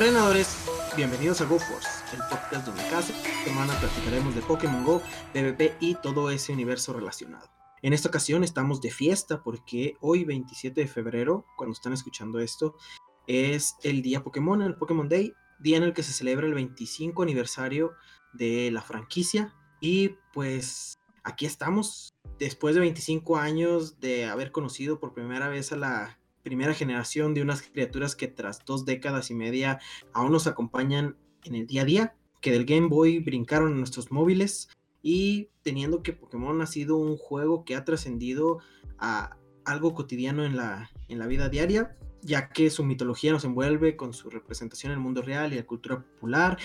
Entrenadores, bienvenidos a GoForce, el podcast donde cada semana platicaremos de Pokémon Go, PvP y todo ese universo relacionado. En esta ocasión estamos de fiesta porque hoy 27 de febrero, cuando están escuchando esto, es el día Pokémon, el Pokémon Day, día en el que se celebra el 25 aniversario de la franquicia y pues aquí estamos después de 25 años de haber conocido por primera vez a la primera generación de unas criaturas que tras dos décadas y media aún nos acompañan en el día a día, que del Game Boy brincaron en nuestros móviles y teniendo que Pokémon ha sido un juego que ha trascendido a algo cotidiano en la, en la vida diaria, ya que su mitología nos envuelve con su representación en el mundo real y la cultura popular,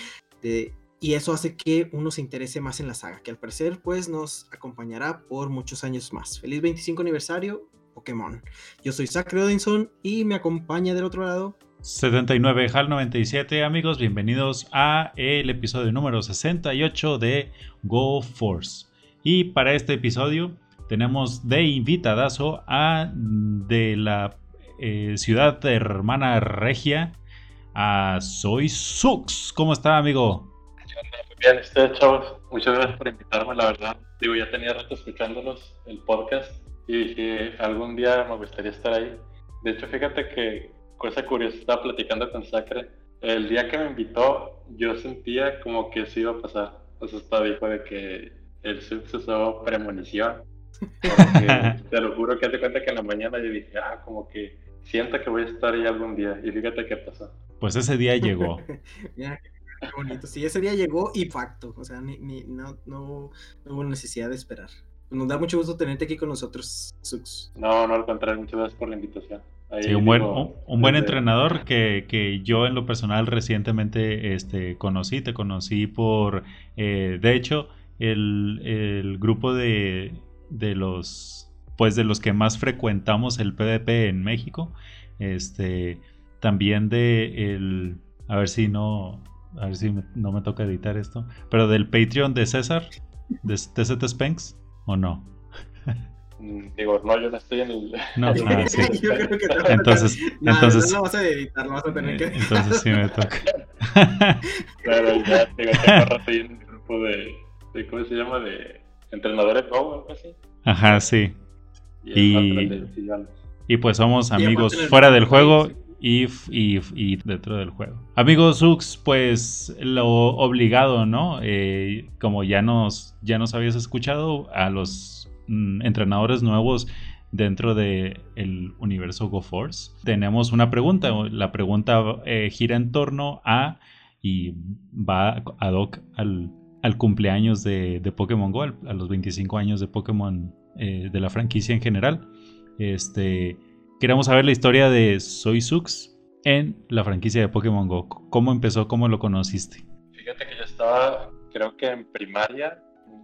y eso hace que uno se interese más en la saga, que al parecer pues nos acompañará por muchos años más. Feliz 25 aniversario Pokémon. Yo soy Zach Rodinson y me acompaña del otro lado 79 HAL 97 amigos, bienvenidos a el episodio número 68 de Go Force. Y para este episodio tenemos de invitadazo a de la eh, ciudad hermana regia a Soy Sux. ¿Cómo está amigo? Muy bien, estoy chavos. Muchas gracias por invitarme, la verdad. Digo, ya tenía rato escuchándolos, el podcast y dije, algún día me gustaría estar ahí. De hecho, fíjate que, cosa curiosa, estaba platicando con Sacre. El día que me invitó, yo sentía como que eso iba a pasar. O sea, estaba dijo de que el usó premonición. te lo juro que hace cuenta que en la mañana yo dije, ah, como que siento que voy a estar ahí algún día. Y fíjate qué pasó. Pues ese día llegó. Mira, qué bonito. Sí, ese día llegó y facto. O sea, ni, ni, no, no, no hubo necesidad de esperar. Nos da mucho gusto tenerte aquí con nosotros, Sux. No, no, al contrario, muchas gracias por la invitación. sí, un buen, un, buen entrenador que, que, yo en lo personal recientemente este, conocí, te conocí por, eh, de hecho, el, el grupo de, de, los, pues de los que más frecuentamos el PvP en México, este, también de el, a ver si no, a ver si no me toca editar esto, pero del Patreon de César, de TZ Spanks. ¿O no? Mm, digo, no, yo no estoy en el. No, no sí. yo creo que no. Entonces, no, entonces. No, vas a editar, lo vas a tener que. Entonces sí me toca. claro, ya digo, tengo rato ahí en un grupo de, de. ¿Cómo se llama? De entrenadores Go o algo así. Ajá, sí. Y. Y, pues somos amigos fuera del juego y, y, dentro del juego. Amigos Zux, pues lo obligado, ¿no? Eh, como ya nos, ya nos habías escuchado, a los mm, entrenadores nuevos dentro del el universo GoForce, tenemos una pregunta. La pregunta eh, gira en torno a y va ad hoc al, al cumpleaños de, de, Pokémon Go, a los 25 años de Pokémon eh, de la franquicia en general. Este Queremos saber la historia de Soy Sux en la franquicia de Pokémon Go. ¿Cómo empezó? ¿Cómo lo conociste? Fíjate que yo estaba, creo que en primaria,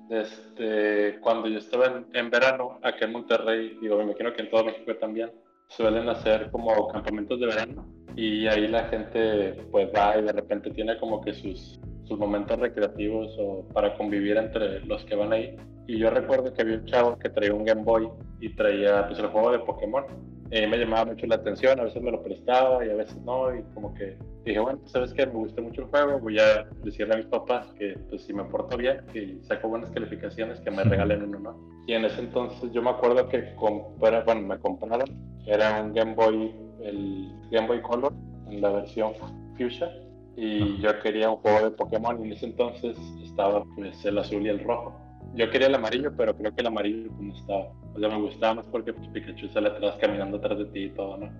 desde cuando yo estaba en, verano, acá en Monterrey, digo, me imagino que en todo México también, suelen hacer como campamentos de verano y ahí la gente pues va y de repente tiene como que sus, sus momentos recreativos o para convivir entre los que van ahí. Y yo recuerdo que había un chavo que traía un Game Boy y traía pues el juego de Pokémon eh, me llamaba mucho la atención, a veces me lo prestaba y a veces no, y como que dije, bueno, sabes que me gusta mucho el juego, voy a decirle a mis papás que pues, si me porto bien, que saco buenas calificaciones, que me regalen uno, ¿no? Y en ese entonces yo me acuerdo que bueno, me compraron, era un Game Boy, el Game Boy Color, en la versión Fuchsia, y yo quería un juego de Pokémon y en ese entonces estaba pues el azul y el rojo yo quería el amarillo, pero creo que el amarillo no estaba. O sea, me gustaba más porque pues, Pikachu sale atrás caminando atrás de ti y todo, ¿no?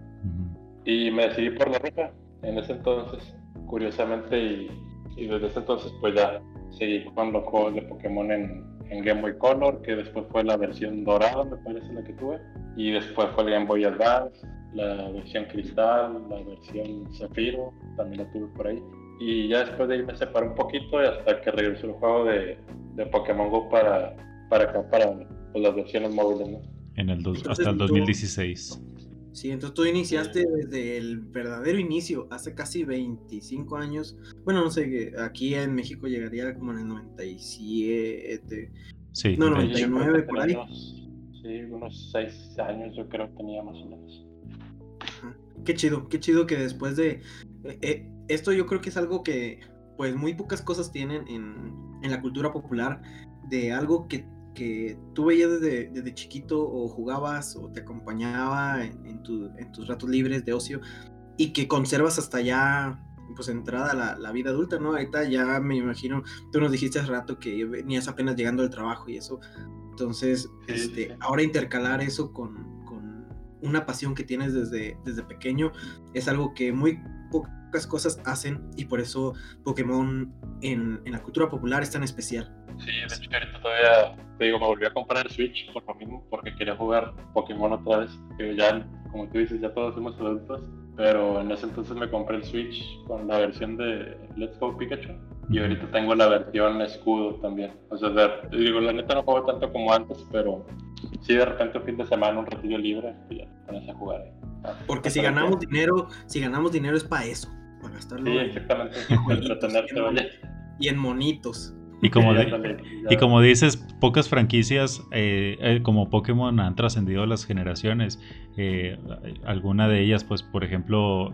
Y me decidí por la roja en ese entonces, curiosamente, y, y, desde ese entonces pues ya seguí con los juegos de Pokémon en, en, Game Boy Color, que después fue la versión dorada, me parece la que tuve, y después fue el Game Boy Advance, la versión Cristal, la versión Zafiro, también la tuve por ahí. Y ya después de ahí me separé un poquito y hasta que regresó el juego de, de Pokémon Go para, para acá, para pues, las versiones móviles, ¿no? En el hasta el 2016. Sí, entonces tú iniciaste desde el verdadero inicio, hace casi 25 años. Bueno, no sé, aquí en México llegaría como en el 97. Sí, no, 99, por ahí. sí, unos 6 años yo creo que tenía más o menos. Qué chido, qué chido que después de... Eh, eh, esto yo creo que es algo que pues muy pocas cosas tienen en, en la cultura popular de algo que, que tú veías desde, desde, chiquito o jugabas o te acompañaba en, en, en, tus ratos libres de ocio y que conservas hasta ya pues entrada la, la, vida adulta, ¿no? Ahorita ya me imagino, tú nos dijiste hace rato que venías apenas llegando del trabajo y eso, entonces, este, ahora intercalar eso con, con, una pasión que tienes desde, desde pequeño es algo que muy pocas cosas hacen y por eso Pokémon en, en la cultura popular es tan especial. Sí, de hecho ahorita todavía, te digo, me volví a comprar el Switch por lo mismo, porque quería jugar Pokémon otra vez, que ya, como tú dices, ya todos somos adultos, pero en ese entonces me compré el Switch con la versión de Let's Go Pikachu, y ahorita tengo la versión escudo también. O sea, digo, la neta no juego tanto como antes, pero sí de repente un fin de semana, un ratillo libre, pues ya pones a jugar. Ah, porque si ganamos dinero, si ganamos dinero es para eso, para gastarlo. Sí, exactamente, Y en monitos. Y como, y como dices, pocas franquicias eh, eh, como Pokémon han trascendido las generaciones. Eh, alguna de ellas, pues, por ejemplo,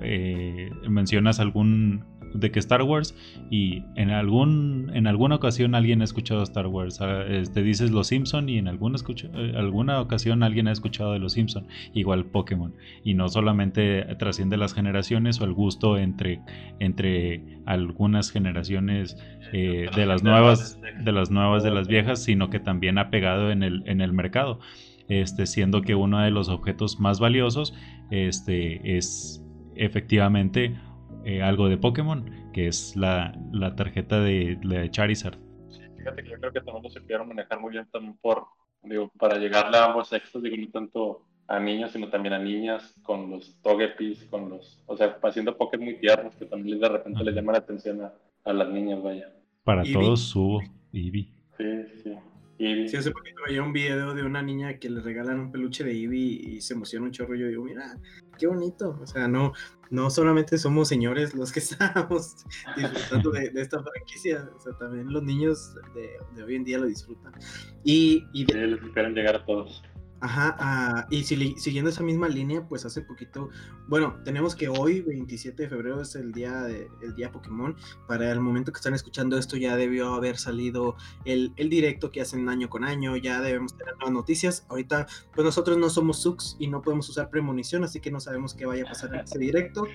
mencionas algún de que Star Wars y en algún en alguna ocasión alguien ha escuchado Star Wars ah, te dices los Simpson y en alguna escucha, eh, alguna ocasión alguien ha escuchado de los Simpson igual Pokémon. Y no solamente trasciende las generaciones o el gusto entre entre algunas generaciones eh, de las nuevas de las nuevas de las viejas sino que también ha pegado en el en el mercado. Este siendo que uno de los objetos más valiosos este es efectivamente eh, algo de Pokémon, que es la, la tarjeta de, de, Charizard. Sí, fíjate que yo creo que también lo supieron manejar muy bien también por, digo, para llegarle a ambos sexos, digo, no tanto a niños, sino también a niñas, con los Togepis, con los, o sea, haciendo Pokémon muy tiernos, que también de repente les llama la atención a, a las niñas, vaya. Para todos subo, Eevee. Sí, sí. Sí, hace poquito veía un video de una niña que le regalan un peluche de Eevee y se emociona un chorro. Y yo digo, mira, qué bonito. O sea, no, no solamente somos señores los que estamos disfrutando de, esta franquicia, o sea, también los niños de, hoy en día lo disfrutan. Y, y de... esperan llegar a todos. Ajá, ah, y si, siguiendo esa misma línea, pues hace poquito, bueno, tenemos que hoy, 27 de febrero, es el día, de, el día Pokémon. Para el momento que están escuchando esto, ya debió haber salido el, el directo que hacen año con año, ya debemos tener nuevas noticias. Ahorita, pues nosotros no somos Sux y no podemos usar premonición, así que no sabemos qué vaya a pasar en ese directo,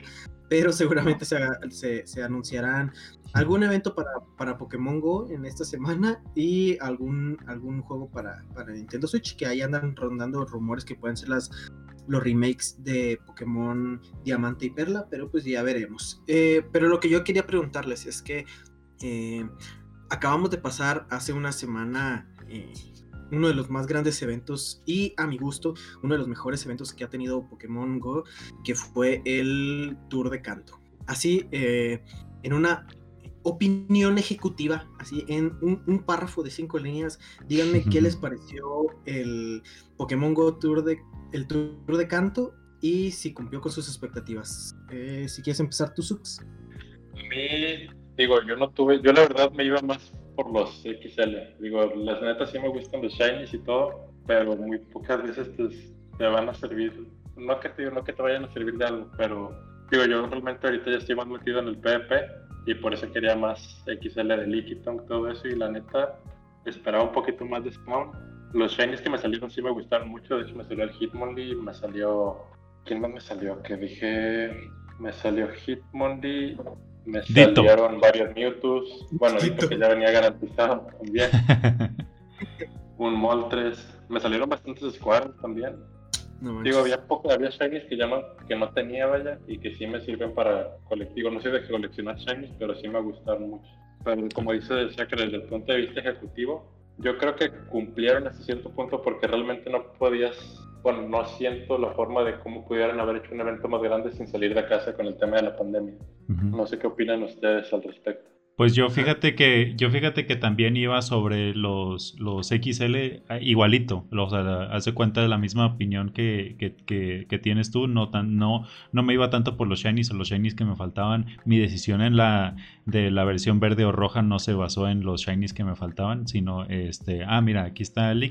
pero seguramente se, se, se anunciarán algún evento para, para Pokémon Go en esta semana y algún, algún juego para, para Nintendo Switch, que ahí andan rondando rumores que pueden ser las, los remakes de Pokémon Diamante y Perla, pero pues ya veremos. Eh, pero lo que yo quería preguntarles es que eh, acabamos de pasar hace una semana eh, uno de los más grandes eventos y a mi gusto uno de los mejores eventos que ha tenido Pokémon Go, que fue el Tour de Canto. Así, en una opinión ejecutiva, así en un, párrafo de cinco líneas, díganme qué les pareció el Pokémon Go Tour de, el Tour de Canto y si cumplió con sus expectativas. Eh, si quieres empezar tú, Sux. A mí, digo, yo no tuve, yo la verdad me iba más por los XL. Digo, las netas sí me gustan los shinies y todo, pero muy pocas veces te, van a servir. No que, te, no que te vayan a servir de algo, pero digo, yo realmente ahorita ya estoy más metido en el PvP y por eso quería más XL de Lickitung, todo eso, y la neta esperaba un poquito más de Spawn. Los shinies que me salieron sí me gustaron mucho, de hecho me salió el Hitmonlee, me salió... ¿Quién más me salió? Que dije... Me salió Hitmonlee, me salieron varios Mewtwo's, bueno, Dito que ya venía garantizado también. un Moltres, me salieron bastantes Squares también. Digo, había poco, había shinies que, que no tenía, vaya, y que sí me sirven para colectivo. No sé de coleccionar shinies, pero sí me gustaron mucho. Pero como dice decía que desde el punto de vista ejecutivo, yo creo que cumplieron hasta cierto punto porque realmente no podías, bueno, no siento la forma de cómo pudieran haber hecho un evento más grande sin salir de casa con el tema de la pandemia. No sé qué opinan ustedes al respecto. Pues yo fíjate que yo fíjate que también iba sobre los, los XL ah, igualito, o sea, hace cuenta de la misma opinión que, que, que, tienes tú, no, tan, no, no me iba tanto por los shinies o los shinies que me faltaban, mi decisión en la de la versión verde o roja no se basó en los shinies que me faltaban, sino este, ah mira, aquí está el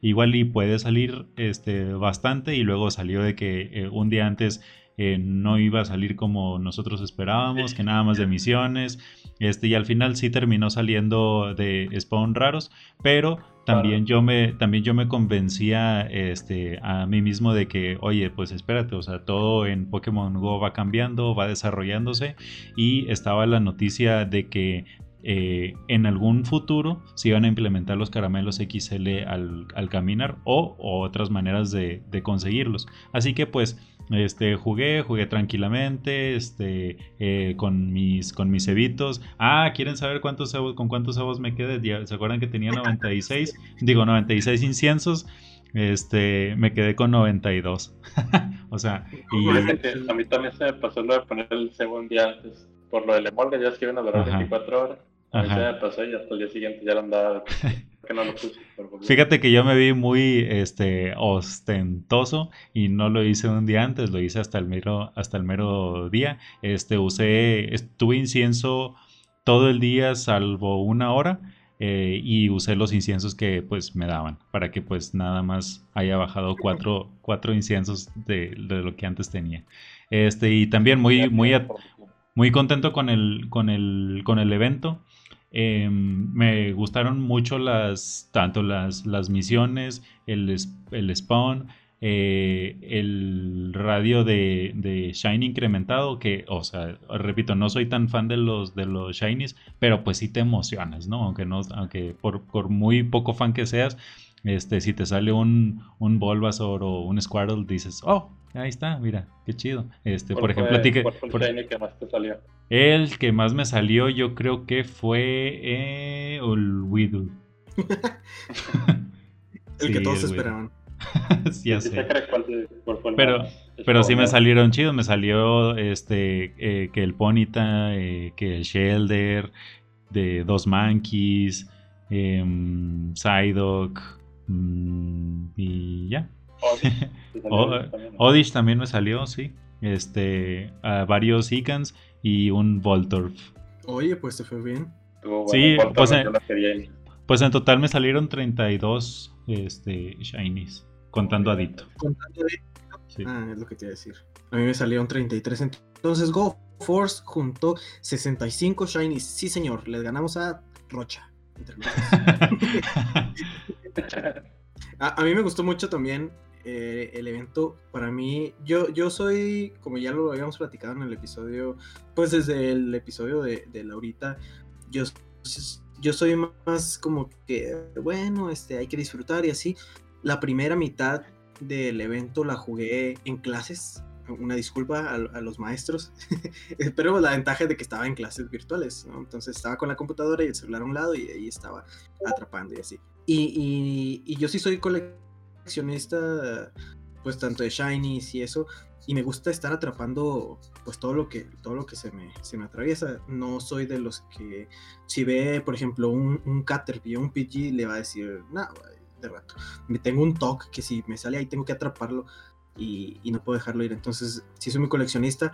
igual y puede salir este, bastante y luego salió de que eh, un día antes eh, no iba a salir como nosotros esperábamos, que nada más de misiones, este, y al final sí terminó saliendo de spawn raros, pero también yo me también yo me convencía este a mí mismo de que oye pues espérate o sea todo en Pokémon Go va cambiando va desarrollándose y estaba la noticia de que eh, en algún futuro se iban a implementar los caramelos XL al, caminar o, otras maneras de, conseguirlos. Así que pues este, jugué, jugué tranquilamente, este, eh, con mis, con mis cebitos. Ah, ¿quieren saber cuántos con cuántos cebos me quedé? ¿Se acuerdan que tenía 96? Digo, 96 inciensos. Este, me quedé con 92. o sea, y... A mí también se me pasó lo de poner el cebo un día antes. Por lo del emolde, ya es que iban a durar 24 horas. A mí se me pasó y hasta el día siguiente ya lo andaba. Que no lo puse, Fíjate que yo me vi muy este, ostentoso y no lo hice un día antes, lo hice hasta el mero, hasta el mero día. Este, usé, estuve incienso todo el día salvo una hora. Eh, y usé los inciensos que pues me daban para que pues nada más haya bajado cuatro, cuatro inciensos de, de, lo que antes tenía este y también muy muy muy contento con el con el con el evento Em, me gustaron mucho las, tanto las, las misiones, el, el spawn, eh, el radio de, de, Shiny incrementado, que, o sea, repito, no soy tan fan de los, de los Shinies, pero pues sí te emocionas, ¿no? Aunque, no, aunque por, por muy poco fan que seas, este, si te sale un, un Bulbasaur o un Squirtle, dices, oh, ahí está, mira, qué chido. Este, por ejemplo, a ti que. el que más te salió? El que más me salió, yo creo que fue eh, el Widow. el que todos esperaban. sí, ya sé. pero, pero sí me salieron chidos. Me salió este eh, que el Ponita, eh, que el Shelder, de dos Monkeys, eh, Psyduck mm, y ya. Odish también me salió, sí. Este, varios Icans y un Voltorf. Oye, pues se fue bien. sí, pues en, pues en, total me salieron 32 este, Shinies, contando a Dito. Contando a Ah, es lo que te iba a decir. A mí me salieron 33. Entonces Go Force juntó 65 Shinies. Sí, señor, les ganamos a Rocha. a, a mí me gustó mucho también eh, el evento para mí, yo, yo soy, como ya lo habíamos platicado en el episodio, pues desde el episodio de, de Laurita, yo, yo soy más como que, bueno, este, hay que disfrutar y así. La primera mitad del evento la jugué en clases, una disculpa a, los maestros, pero la ventaja de que estaba en clases virtuales, Entonces estaba con la computadora y el celular a un lado y ahí estaba atrapando y así. Y, y, y yo sí soy coleccionista coleccionista pues tanto de shinies y eso y me gusta estar atrapando pues todo lo que todo lo que se me, se me atraviesa. No soy de los que si ve por ejemplo un, un Caterpie o un PG le va a decir no de rato me tengo un TOC que si me sale ahí tengo que atraparlo y, y, no puedo dejarlo ir. Entonces si soy muy coleccionista.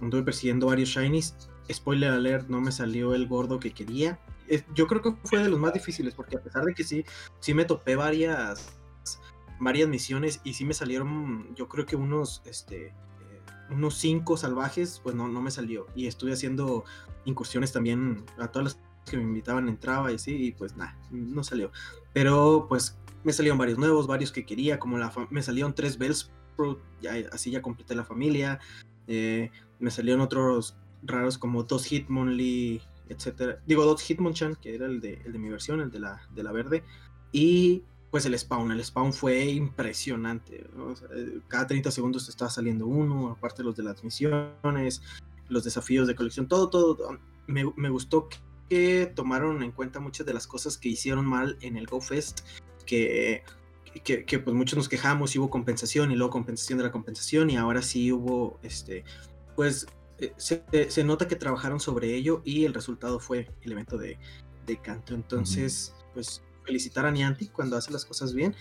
Anduve persiguiendo varios shinies. Spoiler alert no me salió el gordo que quería. Yo creo que fue de los más difíciles porque a pesar de que sí sí me topé varias varias misiones y sí me salieron, yo creo que unos, este, eh, unos cinco salvajes, pues no, no me salió. Y estuve haciendo incursiones también a todas las que me invitaban, entraba y así, y pues nada, no salió. Pero pues me salieron varios nuevos, varios que quería, como la me salieron tres Bells, ya, así ya completé la familia. Eh, me salieron otros raros como dos Hitmonlee, etcétera. Digo, dos Hitmonchan, que era el de, el de mi versión, el de la, de la verde. Y pues el spawn. El spawn fue impresionante. Eh, cada 30 segundos te estaba saliendo uno, aparte los de las misiones, los desafíos de colección, todo, todo. Me, me gustó que tomaron en cuenta muchas de las cosas que hicieron mal en el GoFest, que, que, que, pues muchos nos quejamos y hubo compensación y luego compensación de la compensación y ahora sí hubo, este, pues eh, se, se, nota que trabajaron sobre ello y el resultado fue el evento de, de Canto. Entonces, pues felicitar a Niantic cuando hace las cosas bien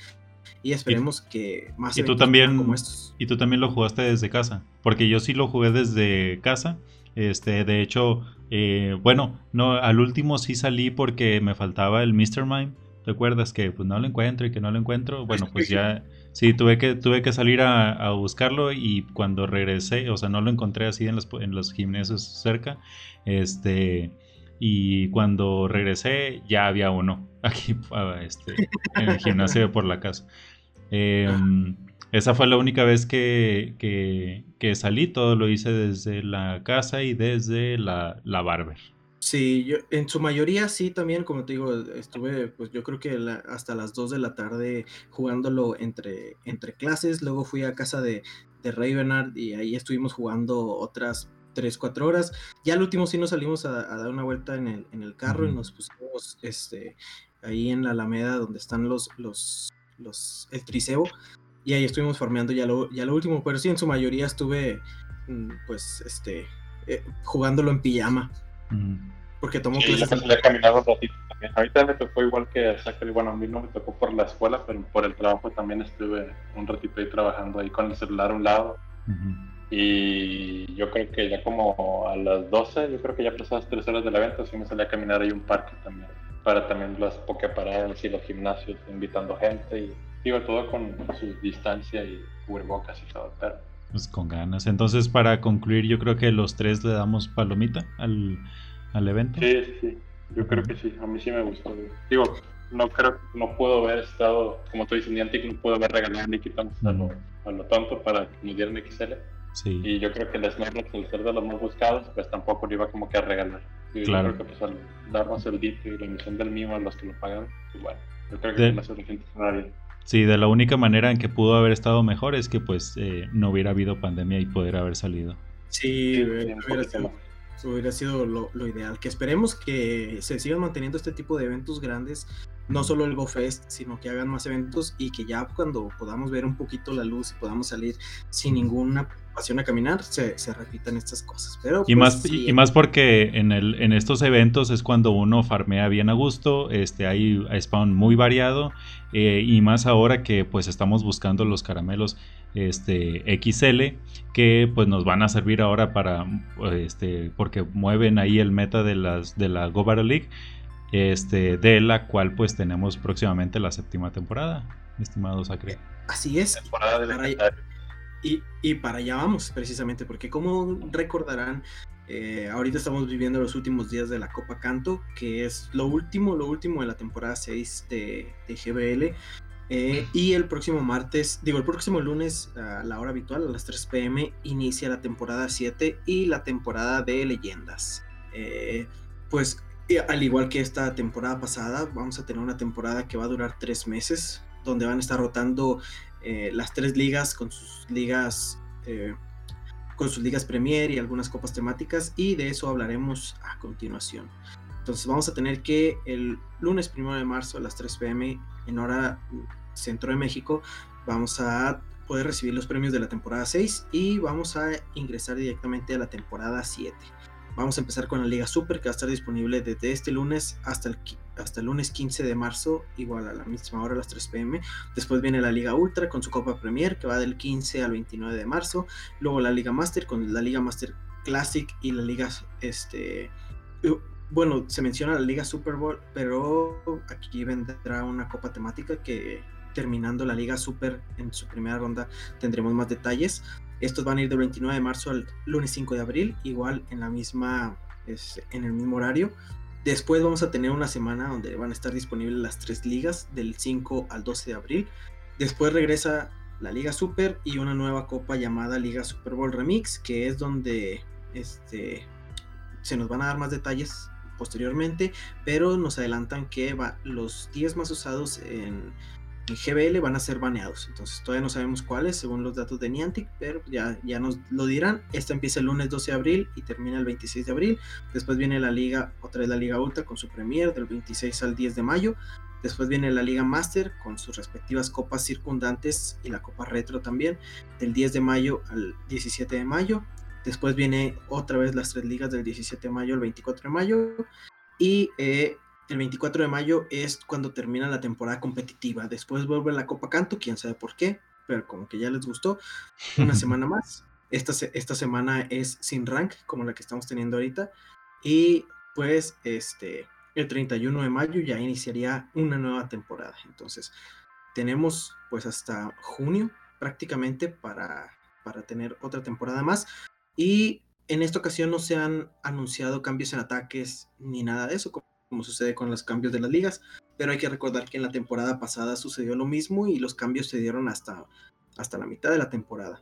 y esperemos que más y tú también como estos. y tú también lo jugaste desde casa porque yo sí lo jugué desde casa este de hecho eh, bueno no al último sí salí porque me faltaba el Mr. Mime ¿Te acuerdas que pues no lo encuentro y que no lo encuentro? Bueno, pues ya sí, tuve que, tuve que salir a, buscarlo y cuando regresé, o sea, no lo encontré así en los, en los gimnasios cerca, este, y cuando regresé ya había uno aquí ah, este, en el gimnasio por la casa. Em, esa fue la única vez que, que, salí, todo lo hice desde la casa y desde la, la barber. Sí, yo en su mayoría sí también, como te digo, estuve pues yo creo que hasta las 2 de la tarde jugándolo entre, entre clases, luego fui a casa de, de Ravenard y ahí estuvimos jugando otras 3, 4 horas. Ya al último sí nos salimos a, dar una vuelta en el, en el carro y nos pusimos este, ahí en la Alameda donde están los, los, los, el tricebo y ahí estuvimos farmeando ya lo, ya lo último, pero sí en su mayoría estuve mm, pues este eh, jugándolo en pijama. Porque tomó sí, clases. Yo caminado un ratito también. Ahorita me tocó igual que a Zachary. Bueno, a mí no me tocó por la escuela, pero por el trabajo también estuve un ratito ahí trabajando ahí con el celular a un lado. Y yo creo que ya como a las 12, yo creo que ya pasadas tres horas del evento, sí me salí a caminar ahí un parque también. Para también las pokeparadas y los gimnasios, invitando gente. Y digo, todo con su distancia y cubrebocas y todo. Pero... Pues con ganas. Entonces, para concluir, yo creo que los tres le damos palomita al al evento. Sí, sí, yo creo que sí, a mí sí me gustó. Digo, no creo, no puedo haber estado, como tú dices, Niantic no puedo haber regalado ni quitando a, lo, tonto para que nos dieran XL. Sí. Y yo creo que el Snorlax, al ser de los más buscados, pues tampoco lo iba como que a regalar. claro. Yo creo que pues al darnos el dito y la emisión del mimo a los que lo pagan, pues bueno, yo creo que de... no suficiente nadie. Sí, de la única manera en que pudo haber estado mejor es que pues eh, no hubiera habido pandemia y poder haber salido. Sí, sí hubiera sido hubiera sido lo, ideal. Que esperemos que se sigan manteniendo este tipo de eventos grandes, no solo el GoFest, sino que hagan más eventos y que ya cuando podamos ver un poquito la luz y podamos salir sin ninguna pasión a caminar, se, repitan estas cosas. Pero, y, pues, más, y, más porque en, el, en estos eventos es cuando uno farmea bien a gusto, este, hay spawn muy variado eh, y más ahora que pues estamos buscando los caramelos este, XL que pues nos van a servir ahora para este, porque mueven ahí el meta de las de la Go League este, de la cual pues tenemos próximamente la séptima temporada estimado Sacre así es y, y, para allá vamos precisamente porque como recordarán eh, ahorita estamos viviendo los últimos días de la Copa Canto, que es lo último, lo último de la temporada 6 de, de GBL. Eh, y el próximo martes, digo, el próximo lunes a la hora habitual, a las 3 pm, inicia la temporada 7 y la temporada de leyendas. Eh, pues al igual que esta temporada pasada, vamos a tener una temporada que va a durar 3 meses, donde van a estar rotando eh, las tres ligas con sus ligas con sus ligas Premier y algunas copas temáticas y de eso hablaremos a continuación. Entonces vamos a tener que el lunes 1 de marzo a las 3 pm en hora centro de México vamos a poder recibir los premios de la temporada 6 y vamos a ingresar directamente a la temporada 7. Vamos a empezar con la Liga Super que va a estar disponible desde este lunes hasta el, hasta el lunes 15 de marzo, igual a la misma hora, las 3 pm. Después viene la Liga Ultra con su Copa Premier que va del 15 al 29 de marzo. Luego la Liga Master con la Liga Master Classic y la Liga este, bueno, se menciona la Liga Super Bowl, pero aquí vendrá una copa temática que terminando la Liga Super en su primera ronda tendremos más detalles. Estos van a ir del 29 de marzo al lunes 5 de abril, igual en la misma en el mismo horario. Después vamos a tener una semana donde van a estar disponibles las tres ligas del 5 al 12 de abril. Después regresa la Liga Super y una nueva copa llamada Liga Super Bowl Remix, que es donde este, se nos van a dar más detalles posteriormente, pero nos adelantan que va, los 10 más usados en, GBL van a ser baneados. Entonces todavía no sabemos cuáles según los datos de Niantic, pero ya, ya nos lo dirán. Esta empieza el lunes 12 de abril y termina el 26 de abril. Después viene la liga, otra vez la Liga Ultra con su premier del 26 al 10 de mayo. Después viene la Liga Master con sus respectivas copas circundantes y la Copa Retro también, del 10 de mayo al 17 de mayo. Después viene otra vez las tres ligas del 17 de mayo al 24 de mayo. Y eh, el 24 de mayo es cuando termina la temporada competitiva. Después vuelve la Copa Canto, quién sabe por qué, pero como que ya les gustó. Una semana más. Esta, esta semana es sin rank, como la que estamos teniendo ahorita. Y pues este el 31 de mayo ya iniciaría una nueva temporada. Entonces, tenemos pues hasta junio prácticamente para, para tener otra temporada más. Y en esta ocasión no se han anunciado cambios en ataques ni nada de eso, como, sucede con los cambios de las ligas, pero hay que recordar que en la temporada pasada sucedió lo mismo y los cambios se dieron hasta, hasta la mitad de la temporada.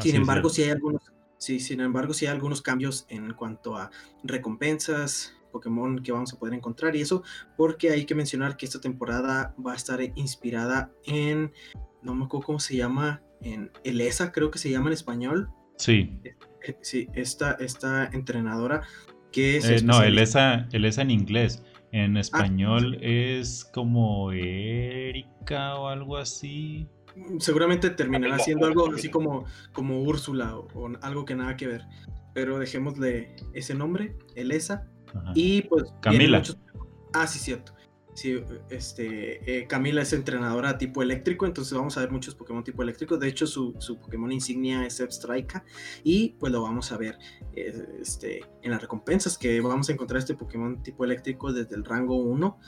sin embargo, si hay algunos, sí, sin embargo, sí hay algunos cambios en cuanto a recompensas, Pokémon que vamos a poder encontrar y eso, porque hay que mencionar que esta temporada va a estar inspirada en, no me acuerdo cómo se llama, en Elesa, creo que se llama en español. Sí. Eh, sí, esta, esta entrenadora que es... Eh, no, Elesa, Elesa en inglés. En ah, español es como Erika o algo así. Seguramente terminará siendo algo así como, como Úrsula o, o, algo que nada que ver. Pero dejémosle ese nombre, Elesa. Y pues... Camila. Ah, sí, cierto. Sí, este, eh, Camila es entrenadora tipo eléctrico, entonces vamos a ver muchos Pokémon tipo eléctrico. De hecho, su, Pokémon insignia es Strike y pues lo vamos a ver eh, este, en las recompensas que vamos a encontrar este Pokémon tipo eléctrico desde el rango 1.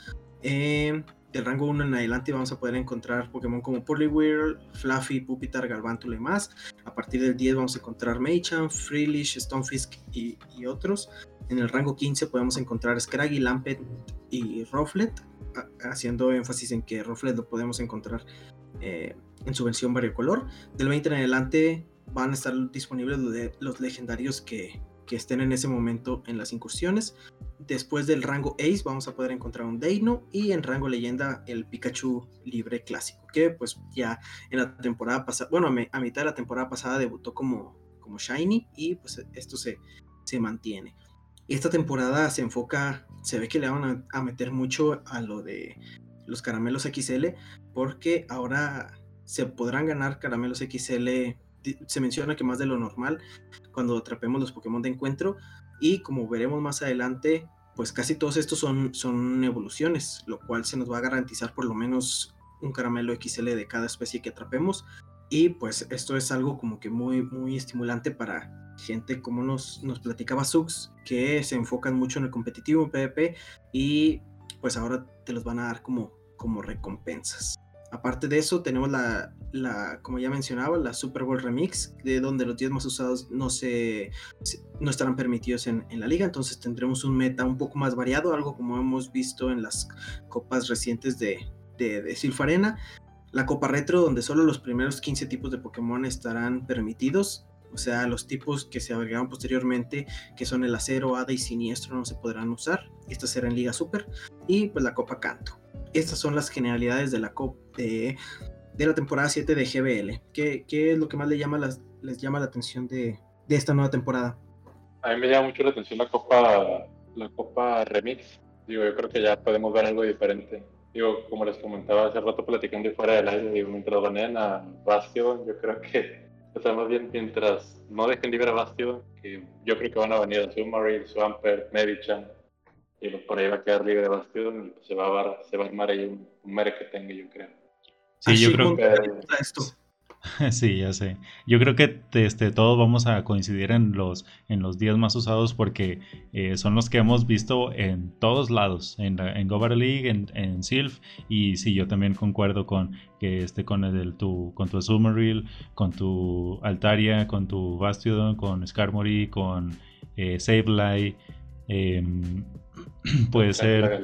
Eh, del rango 1 en adelante vamos a poder encontrar Pokémon como Poliwhirl, Fluffy, Pupitar, Galvantula y más. A partir del 10 vamos a encontrar Machamp, Freelish, Stonefisk y, y otros. En el rango 15 podemos encontrar Scraggy, Lampet y Rufflet, haciendo énfasis en que Rufflet lo podemos encontrar eh, en su versión variocolor. Del 20 en adelante van a estar disponibles los legendarios que, estén en ese momento en las incursiones. Después del rango Ace vamos a poder encontrar un Deino y en rango leyenda el Pikachu libre clásico, que pues ya en la temporada pasada, bueno, a, mitad de la temporada pasada debutó como, como Shiny y pues esto se, se mantiene. Esta temporada se enfoca, se ve que le van a, meter mucho a lo de los caramelos XL, porque ahora se podrán ganar caramelos XL. Se menciona que más de lo normal cuando atrapemos los Pokémon de encuentro. Y como veremos más adelante, pues casi todos estos son, son evoluciones, lo cual se nos va a garantizar por lo menos un caramelo XL de cada especie que atrapemos. Y pues esto es algo como que muy, muy estimulante para gente como nos, nos platicaba Sux, que se enfocan mucho en el competitivo, en PvP, y pues ahora te los van a dar como, como recompensas. Aparte de eso, tenemos la, la, como ya mencionaba, la Super Bowl Remix, de donde los 10 más usados no, se, no estarán permitidos en, en, la liga, entonces tendremos un meta un poco más variado, algo como hemos visto en las copas recientes de, de, de Silfarena. La Copa Retro, donde solo los primeros 15 tipos de Pokémon estarán permitidos, o sea, los tipos que se agregaron posteriormente, que son el acero, hada y siniestro, no se podrán usar. Esta será en Liga Super. Y pues la Copa Canto. Estas son las generalidades de la Copa de, la temporada 7 de GBL. ¿Qué, ¿Qué, es lo que más les llama, les llama la atención de, de, esta nueva temporada? A mí me llama mucho la atención la Copa, la Copa Remix. Digo, yo creo que ya podemos ver algo diferente. Digo, como les comentaba hace rato platicando fuera del aire, digo, mientras banean a Bastion, yo creo que o sea, más bien mientras no dejen libre a Bastion, que yo creo que van a venir a Submarine, Swampert, Medichan, y por ahí va a quedar libre Bastion y pues se va a, se va a armar ahí un, un que tenga, yo creo. Sí, yo creo que... Esto. Sí, ya sé. Yo creo que este, todos vamos a coincidir en los, en los días más usados porque eh, son los que hemos visto en todos lados, en, en League, en, en Sylph, y sí, yo también concuerdo con que esté con el, tu, con tu Azumarill, con tu Altaria, con tu Bastiodon, con Skarmory, con eh, Sableye, em, puede ser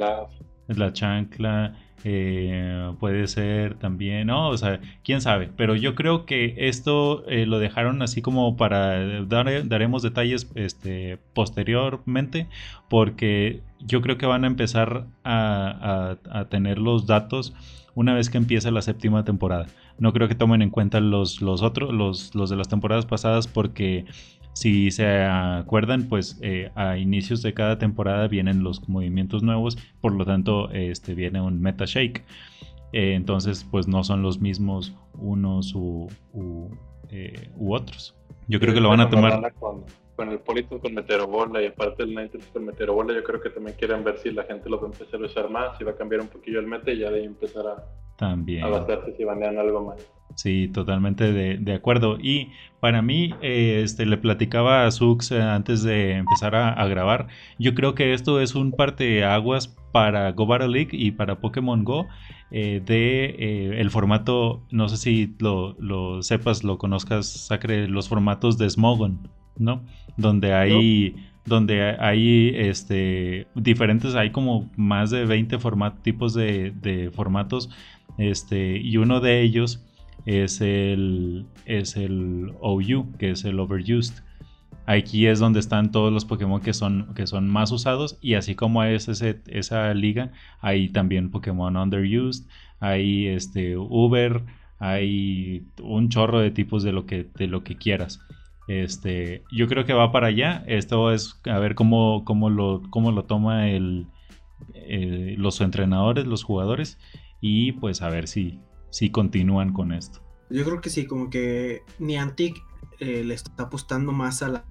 la chancla. Eh, puede ser también, ¿no? O sea, quién sabe. Pero yo creo que esto eh, lo dejaron así como para dar, daremos detalles este, posteriormente, porque yo creo que van a empezar a, tener los datos una vez que empiece la séptima temporada. No creo que tomen en cuenta los, los otros, los, los de las temporadas pasadas, porque si se acuerdan, pues eh, a inicios de cada temporada vienen los movimientos nuevos, por lo tanto este, viene un meta shake. Eh, entonces, pues no son los mismos unos u, eh, otros. Yo creo que lo van a tomar. Con, el Polito con Meteorobola y aparte el Nightingale con Meteorobola, yo creo que también quieren ver si la gente los va a empezar a usar más, si va a cambiar un poquillo el meta y ya de ahí empezar a, también. a basarse si banean algo más. Sí, totalmente de, acuerdo. Y para mí, eh, este, le platicaba a Sux eh, antes de empezar a, grabar. Yo creo que esto es un parteaguas para Go Battle League y para Pokémon Go eh, de el formato, no sé si lo, sepas, lo conozcas, Sacre, los formatos de Smogon, ¿no? Donde hay donde hay este, diferentes, hay como más de 20 tipos de, formatos, este, y uno de ellos es el, es el OU, que es el Overused. Aquí es donde están todos los Pokémon que son, que son más usados y así como es ese, esa liga, hay también Pokémon Underused, hay este, Uber, hay un chorro de tipos de lo que, de lo que quieras. Este, yo creo que va para allá. Esto es a ver cómo, cómo, lo, cómo lo toma el, eh, los entrenadores, los jugadores. Y pues a ver si, si continúan con esto. Yo creo que sí, como que Niantic eh, le está apostando más a la,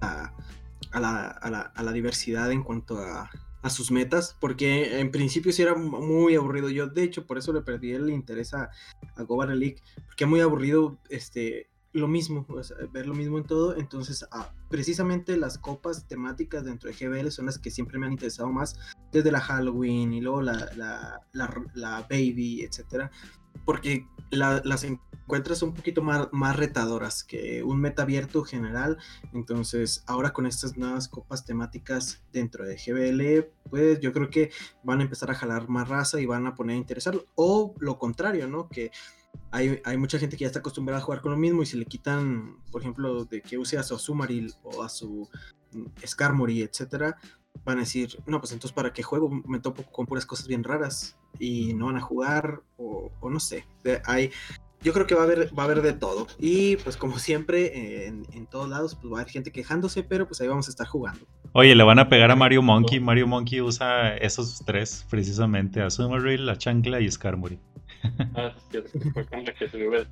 a, la, a, la, diversidad en cuanto a, a sus metas, porque en principio sí era muy aburrido. Yo, de hecho, por eso le perdí el interés a, a League, porque es muy aburrido este, lo mismo, ver lo mismo en todo. Entonces, ah, precisamente las copas temáticas dentro de GBL son las que siempre me han interesado más, desde la Halloween y luego la, la, la, Baby, etcétera, porque las encuentras un poquito más, más retadoras que un meta abierto general. Entonces, ahora con estas nuevas copas temáticas dentro de GBL, pues yo creo que van a empezar a jalar más raza y van a poner a interesar, o lo contrario, ¿no? Que hay, mucha gente que ya está acostumbrada a jugar con lo mismo y si le quitan, por ejemplo, de que use a su Azumaril o a su mm, Skarmory, etcétera, van a decir, no, pues entonces para qué juego, me topo con puras cosas bien raras y no van a jugar o, no sé. Hay, yo creo que va a haber, va a haber de todo. Y pues como siempre, en, todos lados, pues va a haber gente quejándose, pero pues ahí vamos a estar jugando. Oye, le van a pegar a Mario Monkey. Mario Monkey usa esos tres precisamente, a Sumaril, la Chancla y Skarmory. Ah, sí, fue con la que se hubiera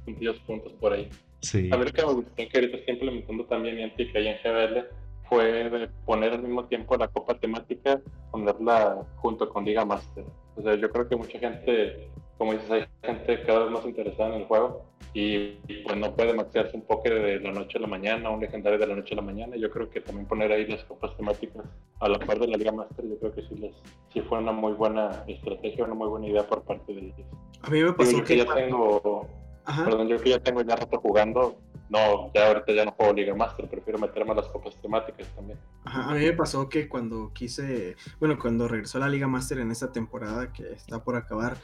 puntos por ahí. Sí. A ver que me gustó que ahorita está implementando también Niantic ahí en GBL fue poner al mismo tiempo la copa temática, ponerla junto con Liga Master. O sea, yo creo que mucha gente, como dices, hay gente cada vez más interesada en el juego y, pues no puede maxearse un poco de la noche a la mañana, un legendario de la noche a la mañana. Yo creo que también poner ahí las copas temáticas a la par de la Liga Master, yo creo que sí, les, sí fue una muy buena estrategia, una muy buena idea por parte de ellos. A mí me pasó que, ya tengo, perdón, yo que ya tengo ya rato jugando, no, ya ahorita ya no juego Liga Master, prefiero meterme a las copas temáticas también. Ajá, a mí me pasó que cuando quise, bueno, cuando regresó a la Liga Master en esta temporada que está por acabar,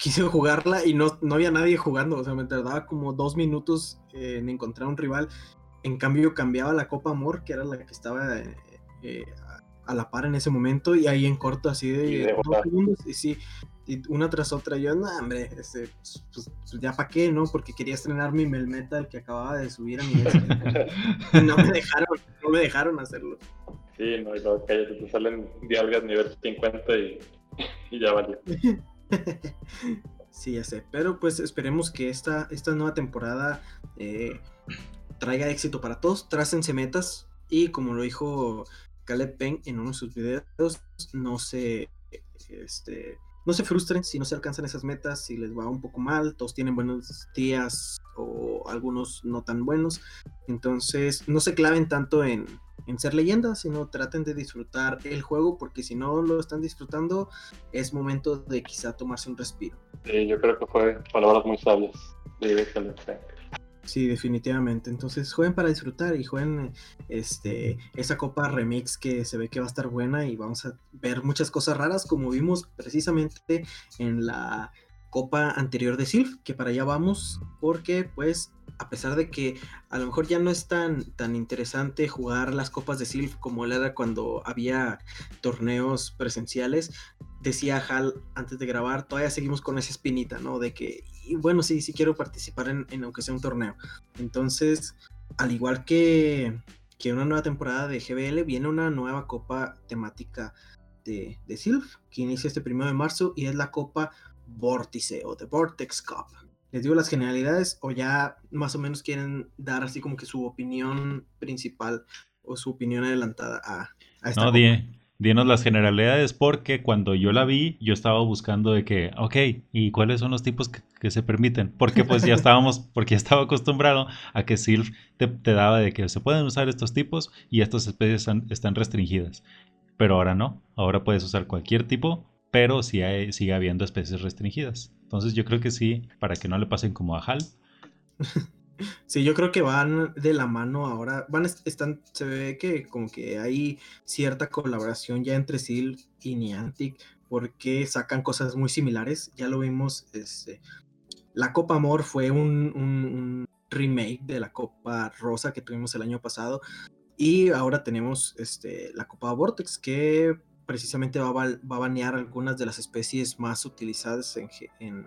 quise jugarla y no, no había nadie jugando, o sea, me tardaba como dos minutos en encontrar un rival. En cambio, cambiaba la Copa Amor, que era la que estaba eh, eh, a la par en ese momento, y ahí en corto, así de, dos segundos, y sí, y una tras otra, yo, no, hombre, este, pues, pues, pues ya para qué, ¿no? Porque quería estrenar mi Melmetal que acababa de subir a mi y no me dejaron, no me dejaron hacerlo. Sí, no, y luego que te salen dialgas nivel 50 y, y ya valió. sí, ya sé. Pero pues esperemos que esta, esta nueva temporada eh, traiga éxito para todos. Trácense metas. Y como lo dijo Caleb Peng en uno de sus videos, no se, este, no se frustren si no se alcanzan esas metas, si les va un poco mal. Todos tienen buenos días o algunos no tan buenos. Entonces, no se claven tanto en, en ser leyendas, sino traten de disfrutar el juego, porque si no lo están disfrutando, es momento de quizá tomarse un respiro. Sí, yo creo que fue palabras muy sabias Sí, definitivamente. Entonces jueguen para disfrutar y jueguen este, esa copa remix que se ve que va a estar buena y vamos a ver muchas cosas raras como vimos precisamente en la copa anterior de Silf, que para allá vamos porque pues a pesar de que a lo mejor ya no es tan, tan interesante jugar las copas de Silph como era cuando había torneos presenciales, decía Hal antes de grabar, todavía seguimos con esa espinita, ¿no? De que, bueno, sí, sí quiero participar en, aunque sea un torneo. Entonces, al igual que, que una nueva temporada de GBL, viene una nueva copa temática de, de Silph, que inicia este primero de marzo y es la copa Vórtice o The Vortex Cup les digo las generalidades o ya más o menos quieren dar así como que su opinión principal o su opinión adelantada a, a esta No, di, dinos las generalidades porque cuando yo la vi, yo estaba buscando de que, ok, ¿y cuáles son los tipos que, se permiten? Porque pues ya estábamos, porque ya estaba acostumbrado a que Sylph te, daba de que se pueden usar estos tipos y estas especies están, restringidas. Pero ahora no, ahora puedes usar cualquier tipo, pero sí sigue habiendo especies restringidas. Entonces yo creo que sí, para que no le pasen como a Hal. Sí, yo creo que van de la mano ahora. Van, están, se ve que como que hay cierta colaboración ya entre Sil y Niantic, porque sacan cosas muy similares. Ya lo vimos. Este, la Copa Amor fue un, remake de la Copa Rosa que tuvimos el año pasado. Y ahora tenemos este, la Copa Vortex, que precisamente va a, va banear algunas de las especies más utilizadas en, en,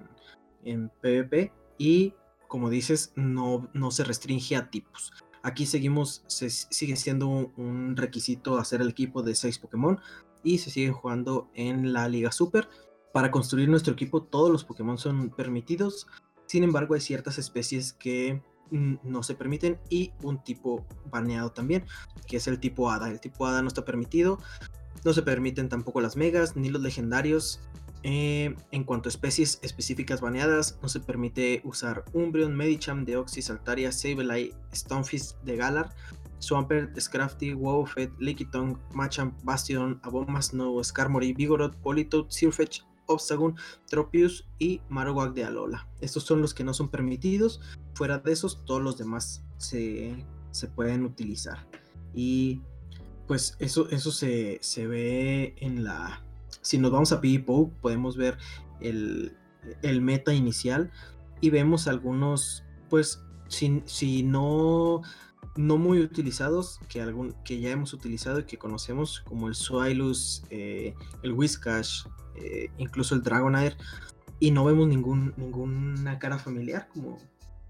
en PvP. Y como dices, no, no se restringe a tipos. Aquí seguimos, se, sigue siendo un, requisito hacer el equipo de 6 Pokémon y se siguen jugando en la Liga Super. Para construir nuestro equipo todos los Pokémon son permitidos, sin embargo hay ciertas especies que no se permiten y un tipo baneado también, que es el tipo Hada. El tipo Hada no está permitido, no se permiten tampoco las megas ni los legendarios eh, en cuanto a especies específicas baneadas, no se permite usar Umbreon, Medicham, Deoxys, Altaria, Sableye, Stonefish de Galar, Swampert, Scrafty, Wowfed, Lickitung, Machamp, Bastion, Abomasnow, Snow, Skarmory, Vigoroth, Politoed, Sirfetch, Obstagoon, Tropius y Marowak de Alola. Estos son los que no son permitidos. Fuera de esos, todos los demás se, pueden utilizar. Y pues eso, eso se, se ve en la, si nos vamos a PvPo, podemos ver el, meta inicial y vemos algunos, pues, si, si no, no muy utilizados, que, algún, que ya hemos utilizado y que conocemos, como el Swilus, eh, el Whiscash, eh, incluso el Dragonair, y no vemos ningún, ninguna cara familiar, como,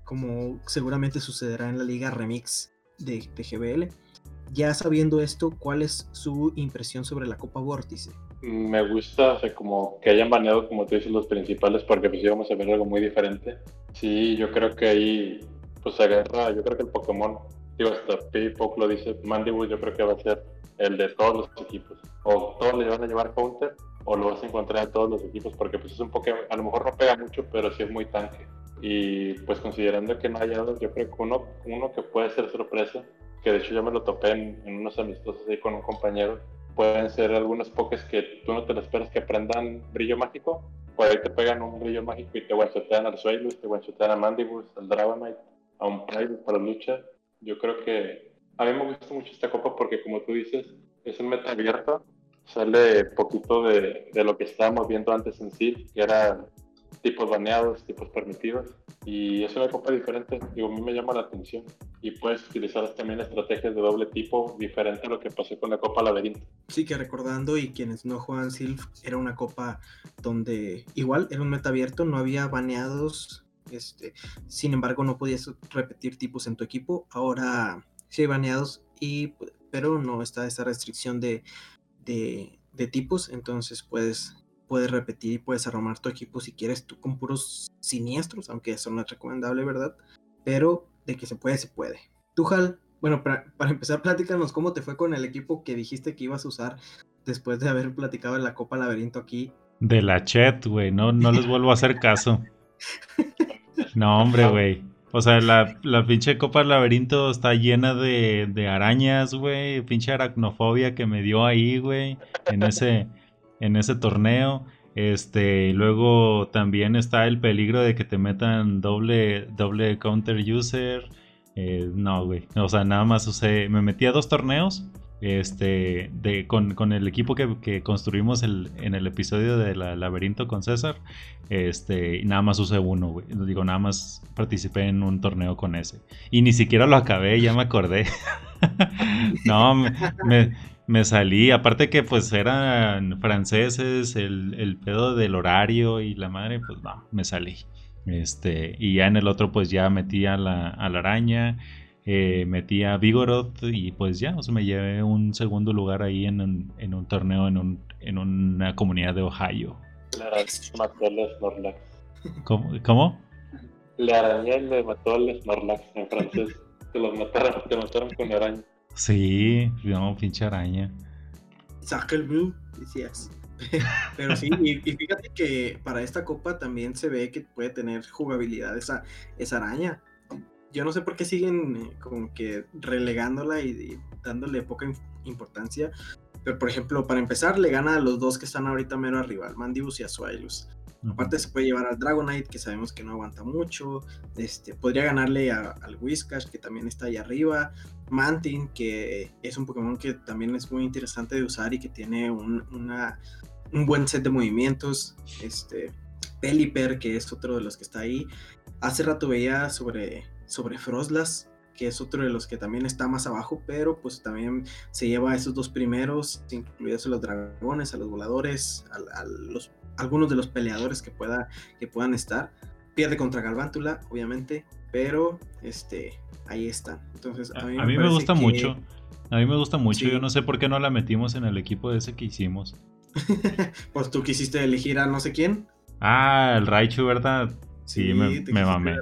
como seguramente sucederá en la Liga Remix de, de GBL. Ya sabiendo esto, ¿cuál es su impresión sobre la Copa Vórtice? me gusta, o sea, como que hayan baneado, como tú dices, los principales, porque pues íbamos a ver algo muy diferente. Sí, yo creo que ahí, pues agarra, yo creo que el Pokémon, digo, hasta Pipok lo dice, Mandibus yo creo que va a ser el de todos los equipos. O todos le van a llevar counter, o lo vas a encontrar en todos los equipos, porque pues es un Pokémon, a lo mejor no pega mucho, pero sí es muy tanque. Y pues considerando que no haya dos, yo creo que uno, uno que puede ser sorpresa, que de hecho yo me lo topé en, en unos amistosos ahí con un compañero, pueden ser algunos pokés que tú no te lo esperas que aprendan brillo mágico. Por ahí te pegan un brillo mágico y te one-shotean al Suelus, te one-shotean a Mandibus, al Dragonite, a un Pride para lucha. Yo creo que a mí me gusta mucho esta copa porque, como tú dices, es un meta abierto. Sale poquito de, de lo que estábamos viendo antes en sí, que era tipos baneados, tipos permitidos. Y es una copa diferente, digo, a mí me llama la atención. Y puedes utilizar también estrategias de doble tipo, diferente a lo que pasó con la Copa Laberinto. Sí, que recordando, y quienes no juegan Sylph, era una copa donde igual era un meta abierto, no había baneados. Este, sin embargo, no podías repetir tipos en tu equipo. Ahora sí hay baneados, y, pero no está esta restricción de, de, de tipos, entonces puedes puedes repetir y puedes armar tu equipo si quieres tú con puros siniestros, aunque eso no es recomendable, ¿verdad? Pero de que se puede, se puede. Tú, Hal, bueno, para, empezar, platícanos cómo te fue con el equipo que dijiste que ibas a usar después de haber platicado en la Copa Laberinto aquí. De la chat, güey, no, no les vuelvo a hacer caso. No, hombre, güey. O sea, la, la, pinche Copa Laberinto está llena de, de arañas, güey. Pinche aracnofobia que me dio ahí, güey. En ese, en ese torneo. Este, luego también está el peligro de que te metan doble, doble counter user. Eh, no, güey. O sea, nada más usé. Me metí a dos torneos. Este, de, con, el equipo que, construimos en el episodio de la laberinto con César. Este, nada más usé uno, güey. Digo, nada más participé en un torneo con ese. Y ni siquiera lo acabé, ya me acordé. no, me salí, aparte que pues eran franceses, el, pedo del horario y la madre, pues no, me salí. Este, y ya en el otro pues ya metí a la, araña, eh, metí a Vigoroth y pues ya, o sea, me llevé un segundo lugar ahí en un, torneo en, un, en una comunidad de Ohio. La. ¿Cómo? ¿Cómo? La araña le mató al Snorlax en francés. te los mataron, te mataron con la araña. Sí, no, pinche araña. Blue, decías. Pero sí, y, fíjate que para esta copa también se ve que puede tener jugabilidad esa, esa araña. Yo no sé por qué siguen eh, como que relegándola y, dándole poca importancia. Pero por ejemplo, para empezar, le gana a los dos que están ahorita mero arriba, al Mandibus y a Suailus. Aparte se puede llevar al Dragonite, que sabemos que no aguanta mucho. Este, podría ganarle al Whiscash, que también está ahí arriba. Mantin, que es un Pokémon que también es muy interesante de usar y que tiene un, un buen set de movimientos. Este, Pelipper, que es otro de los que está ahí. Hace rato veía sobre, sobre Froslas, que es otro de los que también está más abajo, pero pues también se lleva a esos dos primeros, incluidos a los dragones, a los voladores, a, los, algunos de los peleadores que, pueda, que puedan estar. Pierde contra Galvántula, obviamente, pero este, ahí están. Entonces, a mí, me, gusta mucho. A mí me gusta mucho. Yo no sé por qué no la metimos en el equipo de ese que hicimos. pues tú quisiste elegir a no sé quién. Ah, el Raichu, ¿verdad? Sí, me, me mamé.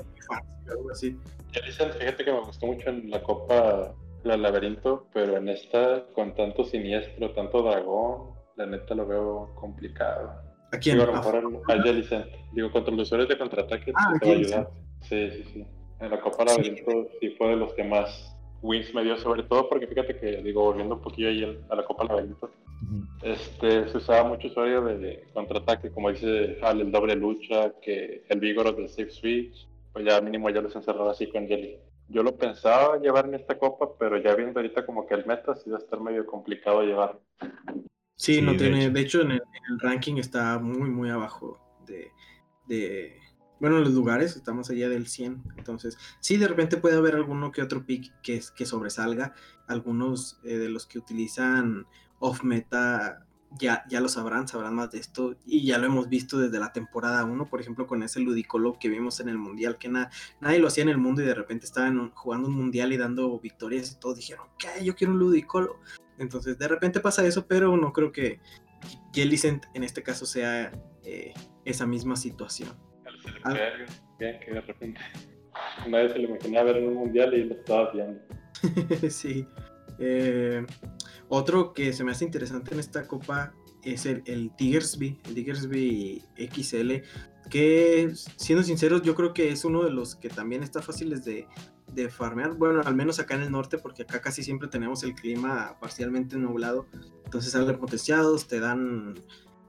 fíjate que me gustó mucho en la Copa la Laberinto, pero en esta, con tanto siniestro, tanto dragón, la neta lo veo complicado. ¿A quién? Digo, a lo a Jellicent. Digo, contra los usuarios de contraataque ah, te va a ayudar. Sí, sí, sí. En la Copa Laberinto sí. fue de los que más wins me dio, sobre todo porque fíjate que, digo, volviendo un poquillo ahí a la Copa Laberinto, este, se usaba mucho usuario de, contraataque, como dice Hal, el doble lucha, que el vigor del safe switch, pues ya mínimo ya los encerraba así con Jelly. Yo lo pensaba llevar en esta copa, pero ya viendo ahorita como que el meta sí va a estar medio complicado llevar. Sí, no tiene, de hecho, en, el, ranking está muy, muy abajo de, de, bueno, en los lugares estamos allá del 100, entonces sí, de repente puede haber alguno que otro pick que, que sobresalga, algunos eh, de los que utilizan off meta ya, ya lo sabrán, sabrán más de esto y ya lo hemos visto desde la temporada 1, por ejemplo, con ese ludicolo que vimos en el mundial, que nadie lo hacía en el mundo y de repente estaban jugando un mundial y dando victorias y todos dijeron, ¿qué? Yo quiero un ludicolo. Entonces, de repente pasa eso, pero no creo que Jellicent en este caso sea eh, esa misma situación. Ah. que de repente nadie se lo imaginaba ver en un mundial y lo estaba viendo. sí. Eh, otro que se me hace interesante en esta copa es el, el Tigersby, el Tigersby XL, que siendo sinceros yo creo que es uno de los que también está fáciles de, de farmear, bueno, al menos acá en el norte, porque acá casi siempre tenemos el clima parcialmente nublado, entonces salen potenciados, te dan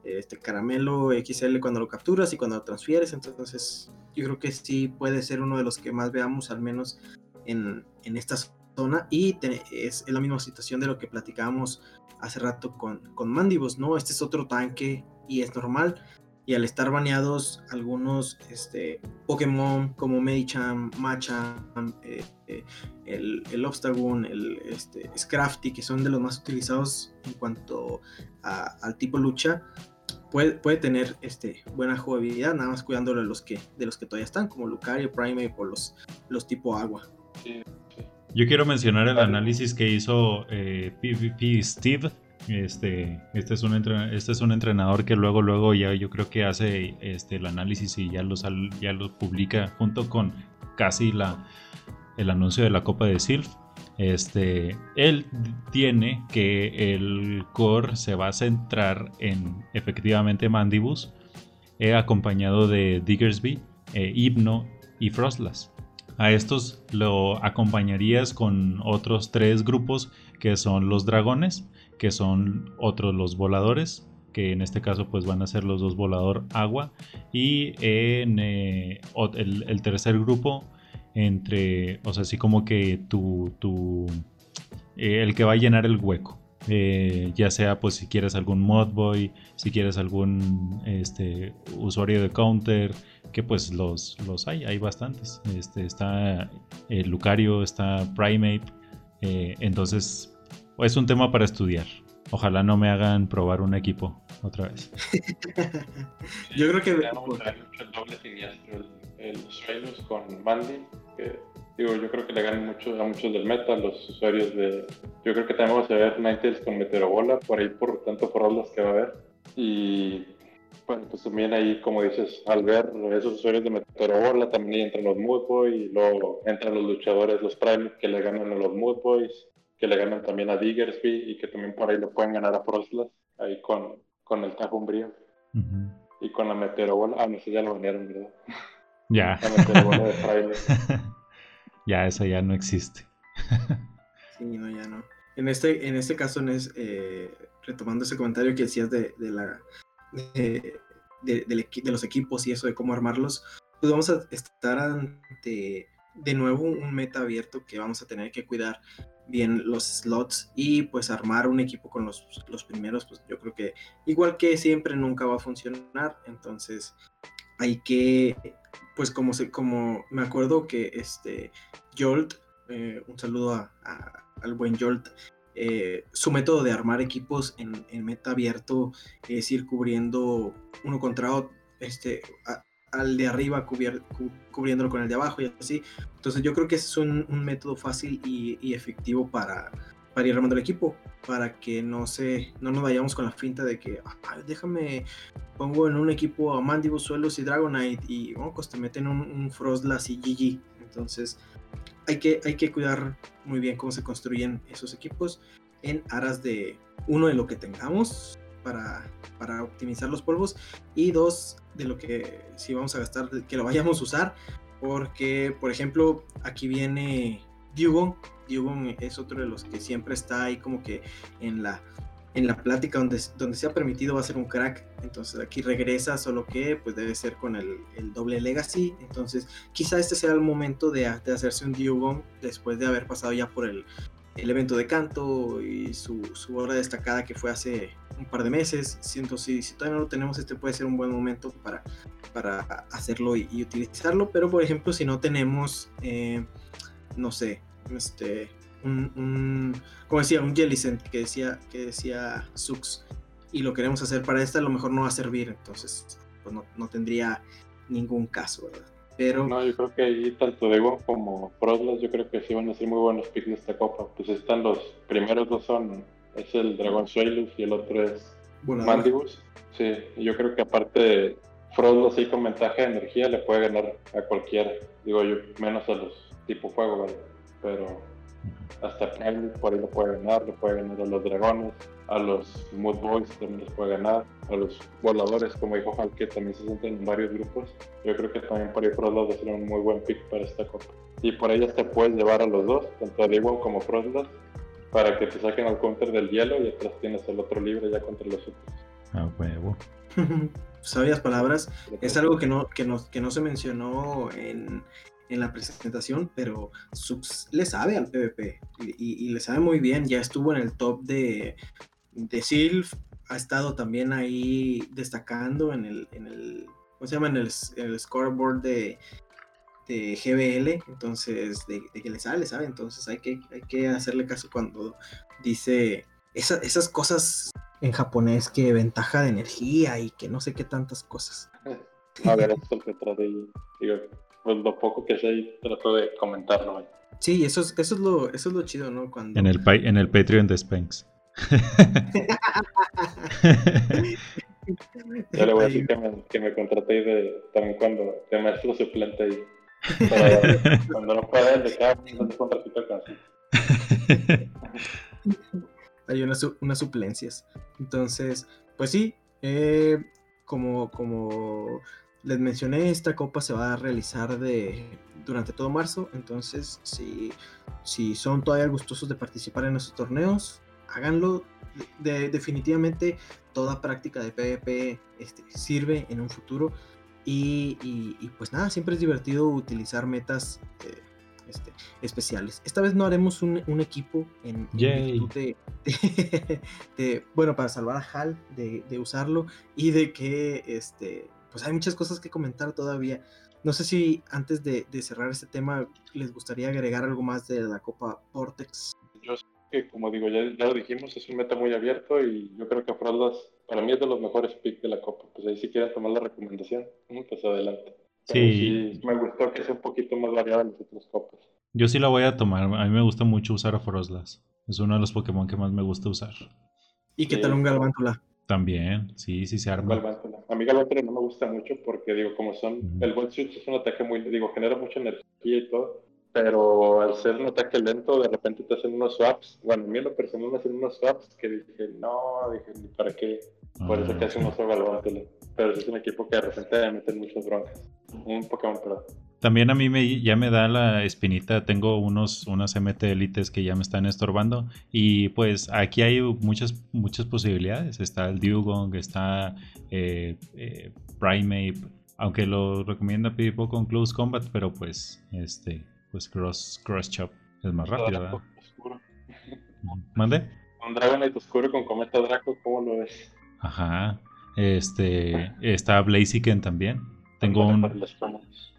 este caramelo XL cuando lo capturas y cuando lo transfieres, entonces yo creo que sí puede ser uno de los que más veamos al menos en, en estas zona y es, la misma situación de lo que platicábamos hace rato con, con ¿no? Este es otro tanque y es normal. Y al estar baneados algunos este, Pokémon como Medicham, Machamp, eh, eh, el, el Obstagoon, el este, Scrafty, que son de los más utilizados en cuanto al tipo lucha, puede, puede tener este, buena jugabilidad, nada más cuidándolo de los que, de los que todavía están, como Lucario, Prime o los, los tipo agua. Sí, yo quiero mencionar el análisis que hizo PvP eh, Steve. Este, este, es un este es un entrenador que luego, luego ya yo creo que hace este, el análisis y ya lo, ya lo publica junto con casi la, el anuncio de la Copa de Silph. Este, él tiene que el core se va a centrar en efectivamente Mandibus, eh, acompañado de Diggersby, eh, y Frostlass. A estos lo acompañarías con otros tres grupos que son los dragones, que son otros los voladores, que en este caso pues van a ser los dos volador agua y en eh, el, tercer grupo entre, o sea, así como que tu, tu eh, el que va a llenar el hueco. Eh, ya sea pues si quieres algún modboy, si quieres algún este, usuario de counter, que pues los, los hay, hay bastantes. Este, está el Lucario, está Primate, eh, entonces es un tema para estudiar. Ojalá no me hagan probar un equipo otra vez. yo creo que... el doble siniestro, el, con Mandy, que digo, yo creo que le ganan mucho a muchos del meta, los usuarios de... Yo creo que también vamos a ver Ninetales con Meteorobola, por ahí por tanto por las que va a haber. Y bueno, pues también ahí, como dices, al ver esos usuarios de Meteorobola, también entran los Mood Boys, y luego entran los luchadores, los Prime, que le ganan a los Mood Boys, que le ganan también a Diggersby y que también por ahí le pueden ganar a Frostlas, ahí con, con el Tajo Umbrío. Y con la Meteorobola, ah, no sé, ya lo banearon, ¿verdad? Ya. La Meteorobola de Fraile. ya, esa ya no existe. sí, no, ya no. En este, en este caso, es, eh, retomando ese comentario que decías de, de la de, de, los equipos y eso de cómo armarlos, pues vamos a estar ante de nuevo un meta abierto que vamos a tener que cuidar bien los slots y pues armar un equipo con los, los primeros, pues yo creo que igual que siempre nunca va a funcionar, entonces hay que, pues como, se, como me acuerdo que este Jolt, eh, un saludo al buen Jolt, eh, su método de armar equipos en, en, meta abierto es ir cubriendo uno contra otro, este, al de arriba cubriéndolo con el de abajo y así. Entonces yo creo que es un, método fácil y, efectivo para, ir armando el equipo, para que no, se, no nos vayamos con la finta de que, déjame, pongo en un equipo a Mandibus, Suelos y Dragonite y oh, pues te meten un, un Frostlass y GG. Entonces hay que, hay que cuidar muy bien cómo se construyen esos equipos en aras de, uno, de lo que tengamos para, para optimizar los polvos. Y dos, de lo que si vamos a gastar, que lo vayamos a usar, porque por ejemplo aquí viene Dugong, Dugong es otro de los que siempre está ahí como que en la en la plática donde, donde se ha permitido va a ser un crack, entonces aquí regresa, solo que pues debe ser con el, el doble legacy, entonces quizá este sea el momento de, de hacerse un Dugong después de haber pasado ya por el, el evento de canto y su, su, obra destacada que fue hace un par de meses. Siento si, si todavía no lo tenemos, este puede ser un buen momento para, para hacerlo y, utilizarlo. Pero por ejemplo, si no tenemos, eh, no sé, este, un, como decía, un Jellicent que decía, que decía Sux y lo queremos hacer para esta, a lo mejor no va a servir. Entonces, pues no, no tendría ningún caso, ¿verdad? Pero... No, yo creo que ahí tanto Dego como Proslas, yo creo que sí van a ser muy buenos picks de esta copa. Pues están los primeros dos son, es el Dragón Suelus y el otro es Mandibus. Sí, yo creo que aparte Froslas ahí con ventaja de energía le puede ganar a cualquiera. Digo yo, menos a los tipo fuego, ¿vale? Pero hasta Prime por ahí lo puede ganar, le puede ganar a los dragones, a los Mood Boys también les puede ganar, a los voladores, como dijo Hal, que también se sienten en varios grupos. Yo creo que también por ahí Frostlas va a un muy buen pick para esta copa. Y por ellas te puedes llevar a los dos, tanto a Diego como Frostlas, para que te saquen al counter del hielo y atrás tienes el otro libre ya contra los otros. Ah, huevo. Sabias palabras. Es algo que no, que no, que no se mencionó en, en la presentación, pero Sux le sabe al PvP y, le sabe muy bien. Ya estuvo en el top de, de Sylph, ha estado también ahí destacando en el, en el ¿cómo se llama? En el, scoreboard de, de GBL, entonces de, que le sabe, sabe, entonces hay que, hay que hacerle caso cuando dice esas cosas en japonés que ventaja de energía y que no sé qué tantas cosas. A ver, esto que digo, pues lo poco que sé ahí trato de comentarlo. Sí, eso es, eso es lo, eso es lo chido, ¿no? Cuando... En el en el Patreon de Spanx. ya le voy a decir que me, que me contraté de, también cuando de maestro suplente ahí. cuando no pueda de cada un contratito casi. Hay unas, unas suplencias. Entonces, pues sí, eh, como, como les mencioné, esta copa se va a realizar de, durante todo marzo, entonces si, si son todavía gustosos de participar en estos torneos, háganlo. De, definitivamente toda práctica de PvP este, sirve en un futuro y, pues nada, siempre es divertido utilizar metas eh, este, especiales. Esta vez no haremos un, equipo en, de, bueno, para salvar a Hal de, de usarlo y de que este pues hay muchas cosas que comentar todavía. No sé si antes de, cerrar este tema les gustaría agregar algo más de la Copa Vortex. Yo sé que, como digo, ya, lo dijimos, es un meta muy abierto y yo creo que Froslas para mí es de los mejores picks de la Copa. Pues ahí si quieren tomar la recomendación, pues adelante. sí. me gustó que sea un poquito más variada en las otras copas. Yo sí la voy a tomar. A mí me gusta mucho usar a Froslas. Es uno de los Pokémon que más me gusta usar. ¿Y qué tal un Galvántula? También, sí, sí se arma. A mí Galvantula no me gusta mucho porque, digo, como son, el Ball Switch es un ataque muy, digo, genera mucha energía y todo, pero al ser un ataque lento, de repente te hacen unos swaps. Bueno, a mí en lo personal me hacen unos swaps que dije, no, dije, ¿ni para qué? Por eso que hace unos swaps Pero es un equipo que de repente me meten muchas broncas. Un Pokémon Pro. También a mí me, ya me da la espinita, tengo unos, unas MT Elites que ya me están estorbando y pues aquí hay muchas, muchas posibilidades. Está el Dugong, está eh, eh, Primate, aunque lo recomienda Pipo con Close Combat, pero pues este pues Cross, cross Chop es más rápido, ¿verdad? ¿Mande? Un Dragonite oscuro con Cometa Draco, ¿cómo lo ves? Ajá. Este, está Blaziken también. Tengo un,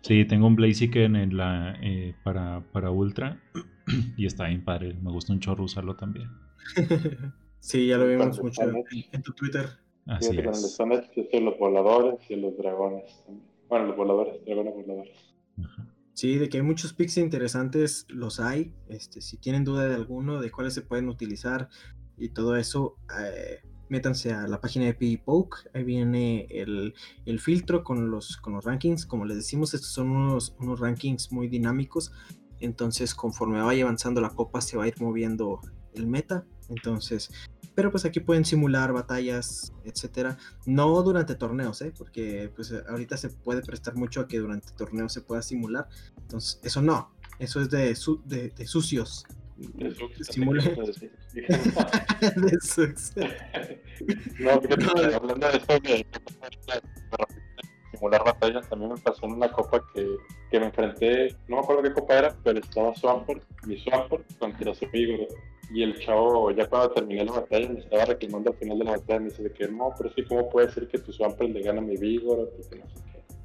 sí, tengo un Blaziken en la, eh, para, para Ultra y está bien padre. Me gusta un chorro usarlo también. sí, ya lo vimos mucho en tu Twitter. Así es. los voladores y los dragones. Bueno, los voladores, dragones voladores. Ajá. Sí, de que hay muchos picks interesantes, los hay. Este, si tienen duda de alguno, de cuáles se pueden utilizar y todo eso, eh, métanse a la página de PvPoke. Ahí viene el, filtro con los, con los rankings. Como les decimos, estos son unos, unos rankings muy dinámicos. Entonces, conforme vaya avanzando la copa, se va a ir moviendo el meta. Entonces, pero pues aquí pueden simular batallas, etcétera. No durante torneos, ¿eh? porque pues ahorita se puede prestar mucho a que durante torneos se pueda simular. Entonces, eso no, eso es de, de, sucios. Simula. de sucios. no, hablando de eso, de simular batallas, también me pasó en una copa que, que me enfrenté, no me acuerdo qué copa era, pero estaba Swampert, mi Swampert contra su amigo y el chavo, ya cuando terminé la batalla, me estaba reclamando al final de la batalla. Me dice de que no, pero sí, ¿cómo puede ser que tu Swampert le gana a mi Vigor?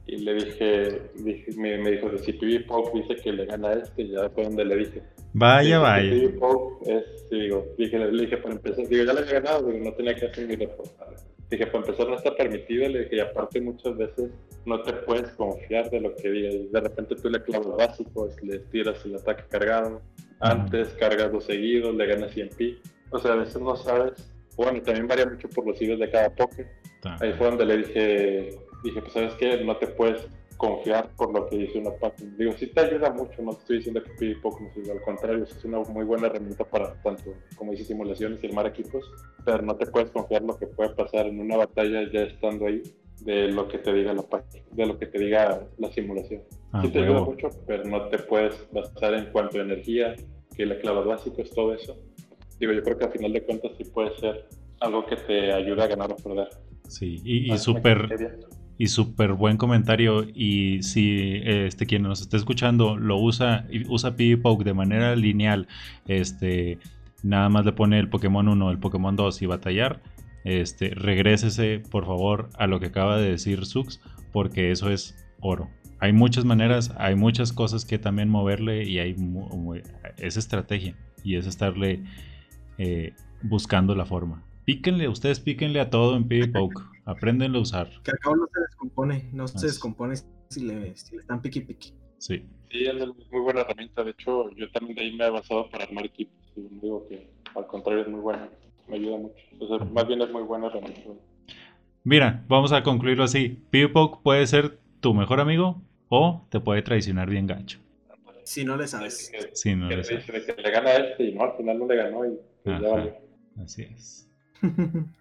Y le dije, dije me, me, dijo, si PB Pop dice que le gana a este, ya fue donde le dije. Vaya, vaya. PB Pop es, digo, dije, le dije, para empezar, digo, ya le había ganado, digo, no tenía que hacer mi reportaje. Dije, para empezar no está permitido, le dije, y aparte muchas veces no te puedes confiar de lo que diga. Y de repente tú le clavas básico, le tiras el ataque cargado, antes cargas dos seguidos, le ganas 100 pi. O sea, a veces no sabes. Bueno, también varía mucho por los hilos de cada poke. Ahí fue donde le dije, dije, pues sabes qué, no te puedes confiar por lo que dice una página. Digo, sí te ayuda mucho, no te estoy diciendo que pide poco, al contrario, es una muy buena herramienta para tanto, como dice, simulaciones y armar equipos, pero no te puedes confiar lo que puede pasar en una batalla ya estando ahí de lo que te diga la página, de lo que te diga la simulación. Ah, sí te ayuda mucho, pero no te puedes basar en cuanto a energía, que la clave básico es todo eso. Digo, yo creo que al final de cuentas sí puede ser algo que te ayude a ganar o perder. Sí, y, y súper y súper buen comentario. Y si este quien nos está escuchando lo usa, usa PvPoke de manera lineal, este nada más le pone el Pokémon 1, el Pokémon 2 y batallar, este, regrésese por favor a lo que acaba de decir Sux, porque eso es oro. Hay muchas maneras, hay muchas cosas que también moverle y hay es estrategia y es estarle eh, buscando la forma. Píquenle, ustedes píquenle a todo en PvPoke. Aprendenlo a usar. Que al cabo no se descompone, no se descompone si le, si le están piqui piqui. Sí. Sí, es muy buena herramienta. De hecho, yo también de ahí me he basado para armar equipos. Y digo que al contrario es muy buena. Me ayuda mucho. más bien es muy buena herramienta. Mira, vamos a concluirlo así. PewPoke puede ser tu mejor amigo o te puede traicionar bien gancho. Si no le sabes. si no le sabes. Que le gana a este y no, al final no le ganó y pues ya valió. Así es.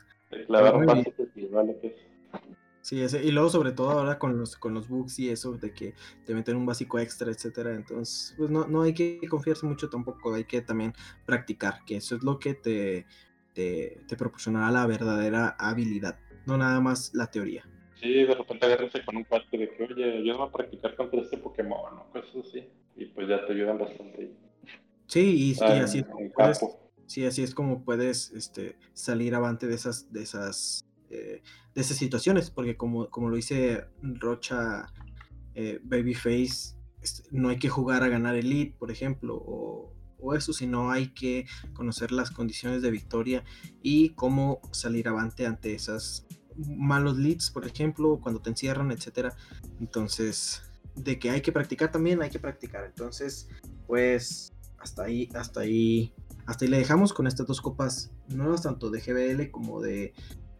Sí, ese, y luego sobre todo ahora con los, con los bugs y eso de que te meten un básico extra, etcétera, entonces pues no, no hay que confiarse mucho tampoco, hay que también practicar, que eso es lo que te, te, proporcionará la verdadera habilidad, no nada más la teoría. Sí, de repente agarrarse con un parche de que, oye, yo voy a practicar contra este Pokémon, o cosas así, y pues ya te ayudan bastante. Sí, y, ah, así es. Sí, así es como puedes este, salir avante de esas, de esas, eh, de esas situaciones, porque como, como lo dice Rocha eh, Babyface, no hay que jugar a ganar Elite, por ejemplo, o, o, eso, sino hay que conocer las condiciones de victoria y cómo salir avante ante esas malos leads, por ejemplo, cuando te encierran, etcétera. Entonces, de que hay que practicar también, hay que practicar. Entonces, pues hasta ahí, hasta ahí hasta ahí le dejamos con estas dos copas nuevas, tanto de GBL como de,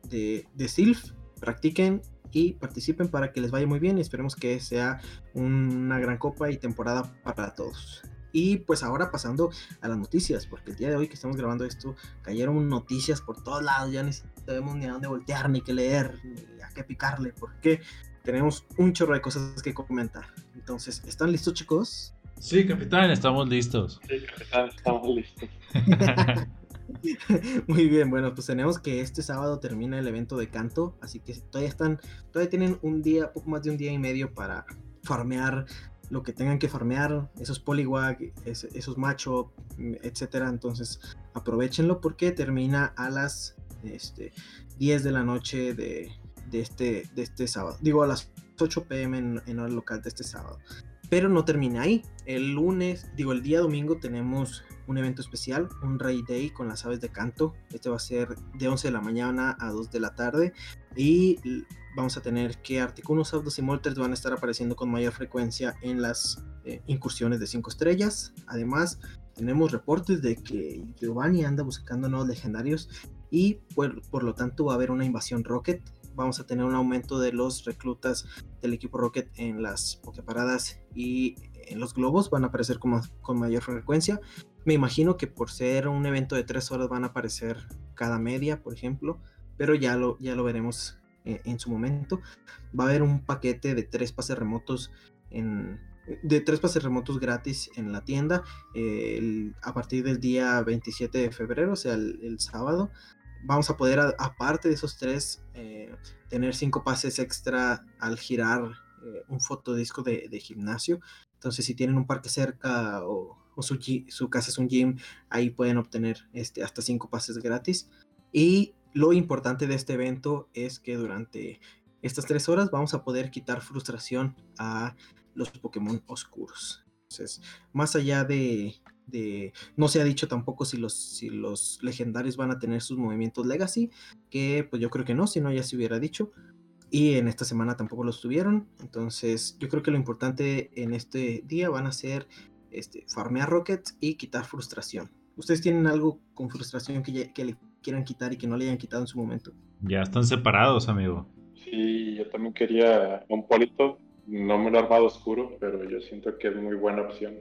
de, de SILF. Practiquen y participen para que les vaya muy bien y esperemos que sea una gran copa y temporada para todos. Y pues ahora pasando a las noticias, porque el día de hoy que estamos grabando esto, cayeron noticias por todos lados, ya ni sabemos ni a dónde voltear, ni qué leer, ni a qué picarle, porque tenemos un chorro de cosas que comentar. Entonces, ¿están listos chicos? Sí, capitán, estamos listos. Sí, capitán, estamos listos. Muy bien, bueno, pues tenemos que este sábado termina el evento de canto, así que todavía están, todavía tienen un día, poco más de un día y medio para farmear lo que tengan que farmear, esos polywag, esos macho, etcétera. Entonces aprovechenlo porque termina a las este, 10 de la noche de, este, de este sábado. Digo, a las 8 pm en, en hora local de este sábado. Pero no termina ahí. El lunes, digo, el día domingo tenemos un evento especial, un Ray Day con las aves de canto. Este va a ser de 11 de la mañana a 2 de la tarde. Y vamos a tener que Articunos, Autos y Molters van a estar apareciendo con mayor frecuencia en las eh, incursiones de 5 estrellas. Además, tenemos reportes de que Giovanni anda buscando nuevos legendarios y por lo tanto va a haber una invasión Rocket vamos a tener un aumento de los reclutas del equipo Rocket en las pokeparadas y en los globos van a aparecer con, con mayor frecuencia. Me imagino que por ser un evento de tres horas van a aparecer cada media, por ejemplo, pero ya lo, ya lo veremos eh, en su momento. Va a haber un paquete de tres pases remotos en, de tres pases remotos gratis en la tienda a partir del día 27 de febrero, o sea, el sábado vamos a poder, aparte de esos tres, eh, tener cinco pases extra al girar eh, un fotodisco de, gimnasio. Entonces, si tienen un parque cerca o, su, su, casa es un gym, ahí pueden obtener este, hasta cinco pases gratis. Y lo importante de este evento es que durante estas tres horas vamos a poder quitar frustración a los Pokémon oscuros. Entonces, más allá de, no se ha dicho tampoco si los, si los legendarios van a tener sus movimientos legacy, que pues yo creo que no, si no ya se hubiera dicho. Y en esta semana tampoco los tuvieron. Entonces yo creo que lo importante en este día van a ser este, farmear rockets y quitar frustración. ¿Ustedes tienen algo con frustración que, que le quieran quitar y que no le hayan quitado en su momento? Ya están separados, amigo. Sí, yo también quería un polito. No me lo he armado oscuro, pero yo siento que es muy buena opción.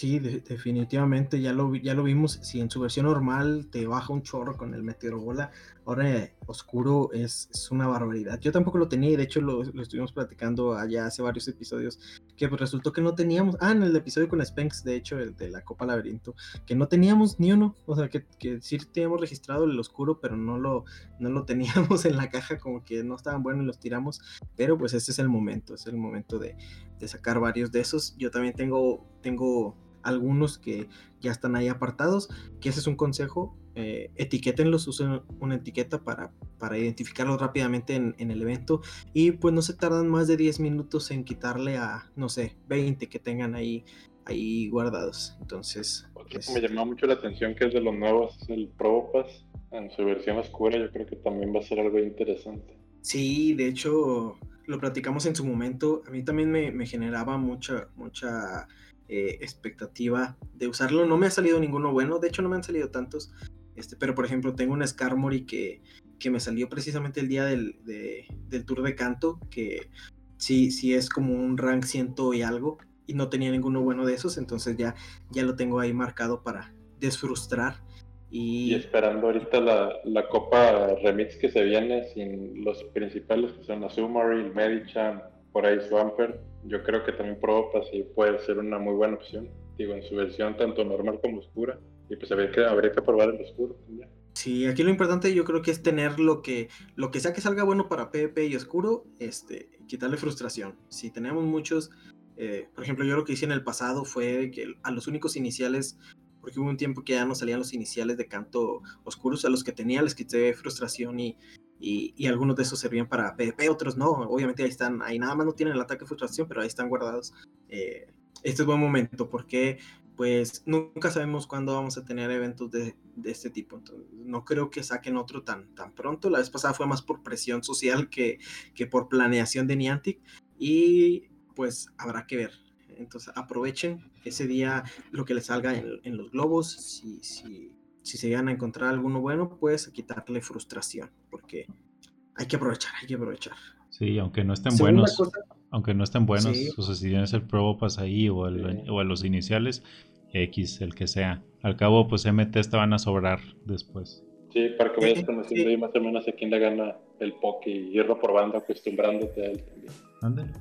Sí, definitivamente ya lo, ya lo vimos. Si en su versión normal te baja un chorro con el meteorobola, ahora oscuro es, una barbaridad. Yo tampoco lo tenía y de hecho lo, estuvimos platicando allá hace varios episodios. Que pues resultó que no teníamos. Ah, en el episodio con Spanx, de hecho, el de la Copa Laberinto, que no teníamos ni uno. O sea, que, que sí teníamos registrado el oscuro, pero no lo, no lo teníamos en la caja, como que no estaban buenos y los tiramos. Pero pues este es el momento, es el momento de, de sacar varios de esos. Yo también tengo, tengo algunos que ya están ahí apartados, que ese es un consejo, eh, etiquétenlos, usen una etiqueta para, para identificarlos rápidamente en, el evento y pues no se tardan más de 10 minutos en quitarle a, no sé, 20 que tengan ahí, ahí guardados. Entonces... Pues me llamó mucho la atención que es de los nuevos, el Probopass en su versión oscura, yo creo que también va a ser algo interesante. Sí, de hecho, lo platicamos en su momento, a mí también me, generaba mucha, mucha eh, expectativa de usarlo. No me ha salido ninguno bueno, de hecho no me han salido tantos, este, pero por ejemplo tengo un Skarmory que, que me salió precisamente el día del, del tour de canto, que sí, sí es como un rank ciento y algo, y no tenía ninguno bueno de esos, entonces ya, ya lo tengo ahí marcado para desfrustrar. Y, esperando ahorita la, la, Copa Remix que se viene sin los principales que son Azumari, el Medichan, por ahí Swampert. Yo creo que también Probopass sí puede ser una muy buena opción. Digo, en su versión tanto normal como oscura. Y pues habría que, habría que probar el oscuro también. Sí, aquí lo importante yo creo que es tener lo que, lo que sea que salga bueno para PvP y oscuro, este, quitarle frustración. Si tenemos muchos, eh, por ejemplo, yo lo que hice en el pasado fue que a los únicos iniciales porque hubo un tiempo que ya no salían los iniciales de canto oscuros, a los que tenía les quité frustración y, y, algunos de esos servían para PvP, otros no, obviamente ahí están, ahí nada más no tienen el ataque de frustración, pero ahí están guardados. Eh, este es buen momento porque pues nunca sabemos cuándo vamos a tener eventos de, de, este tipo. Entonces, no creo que saquen otro tan, tan pronto. La vez pasada fue más por presión social que, que por planeación de Niantic. Y pues habrá que ver. Entonces aprovechen ese día lo que les salga en, los globos. Si, si, si, se llegan a encontrar alguno bueno, pues quitarle frustración, porque hay que aprovechar, hay que aprovechar. Sí, aunque no estén buenos, aunque no estén buenos sus decisiones el Pro Pass ahí o, el, o los iniciales, X, el que sea. Al cabo, pues MT te van a sobrar después. Sí, para que vayas conociendo ahí más o menos a quién le gana el poke y irlo probando, acostumbrándote a él también. Ándale.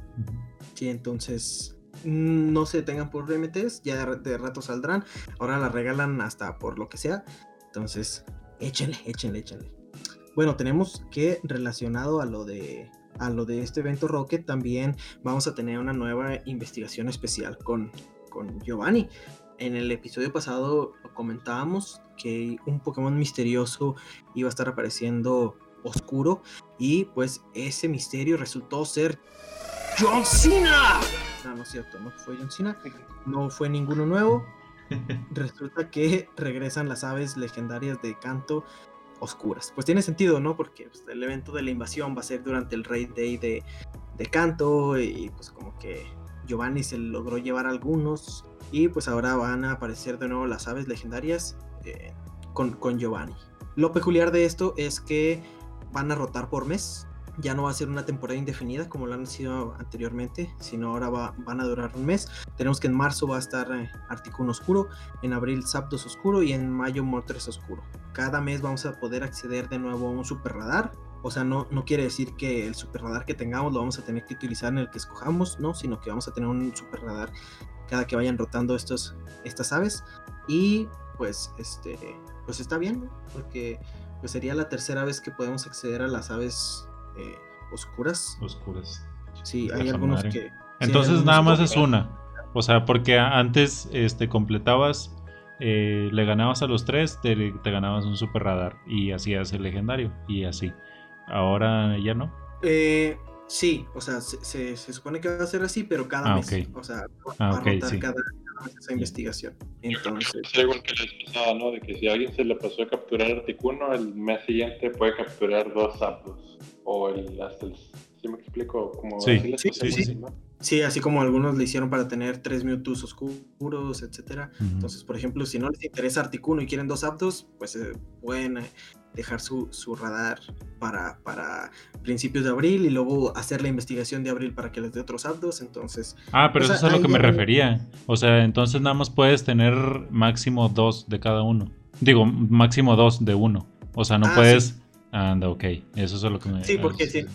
Sí, entonces no se tengan por MTs, ya de, rato saldrán. Ahora la regalan hasta por lo que sea. Entonces, échenle, échenle, échenle. Bueno, tenemos que relacionado a lo de a lo de este evento Rocket también vamos a tener una nueva investigación especial con, con Giovanni. En el episodio pasado comentábamos que un Pokémon misterioso iba a estar apareciendo oscuro y pues ese misterio resultó ser John Cena. No, no es cierto, no fue John Cena, no fue ninguno nuevo. Resulta que regresan las aves legendarias de canto oscuras. Pues tiene sentido, ¿no? Porque pues, el evento de la invasión va a ser durante el Raid Day de, de Canto y pues como que Giovanni se logró llevar algunos y pues ahora van a aparecer de nuevo las aves legendarias eh, con, con Giovanni. Lo peculiar de esto es que van a rotar por mes. Ya no va a ser una temporada indefinida como lo han sido anteriormente, sino ahora van a durar un mes. Tenemos que en marzo va a estar eh, Articuno Oscuro, en abril Zapdos Oscuro y en mayo Mortres Oscuro. Cada mes vamos a poder acceder de nuevo a un super radar. O sea, no, no quiere decir que el super radar que tengamos lo vamos a tener que utilizar en el que escojamos, no, sino que vamos a tener un super radar cada que vayan rotando estos, estas aves. Y pues, este, pues está bien, porque pues sería la tercera vez que podemos acceder a las aves eh, oscuras. Oscuras. Sí, hay algunos que... Entonces nada más es una. O sea, porque antes este, completabas, eh, le ganabas a los tres, te, te, ganabas un super radar y hacías el legendario y así. Ahora ya no. Eh, Sí, o sea, se, se, supone que va a ser así, pero cada ah, mes. O sea, va a ah, rotar cada, esa investigación. Entonces. Es igual que les pasaba, ¿no? De que si a alguien se le pasó a capturar Articuno, el mes siguiente puede capturar dos Zapdos. O el, hasta el. ¿Sí me explico? Como sí, sí, sí, sí. Sí, así como algunos le hicieron para tener tres Mewtwo oscuros, etcétera. Entonces, por ejemplo, si no les interesa Articuno y quieren dos Zapdos, pues eh, pueden eh, dejar su, su radar para, para, principios de abril y luego hacer la investigación de abril para que les dé otros aptos. Entonces. Ah, pero eso es a lo que me refería. O sea, entonces nada más puedes tener máximo dos de cada uno. Digo, máximo dos de uno. O sea, no ah, puedes. Anda, ok. Eso es lo que me. Sí, porque sí.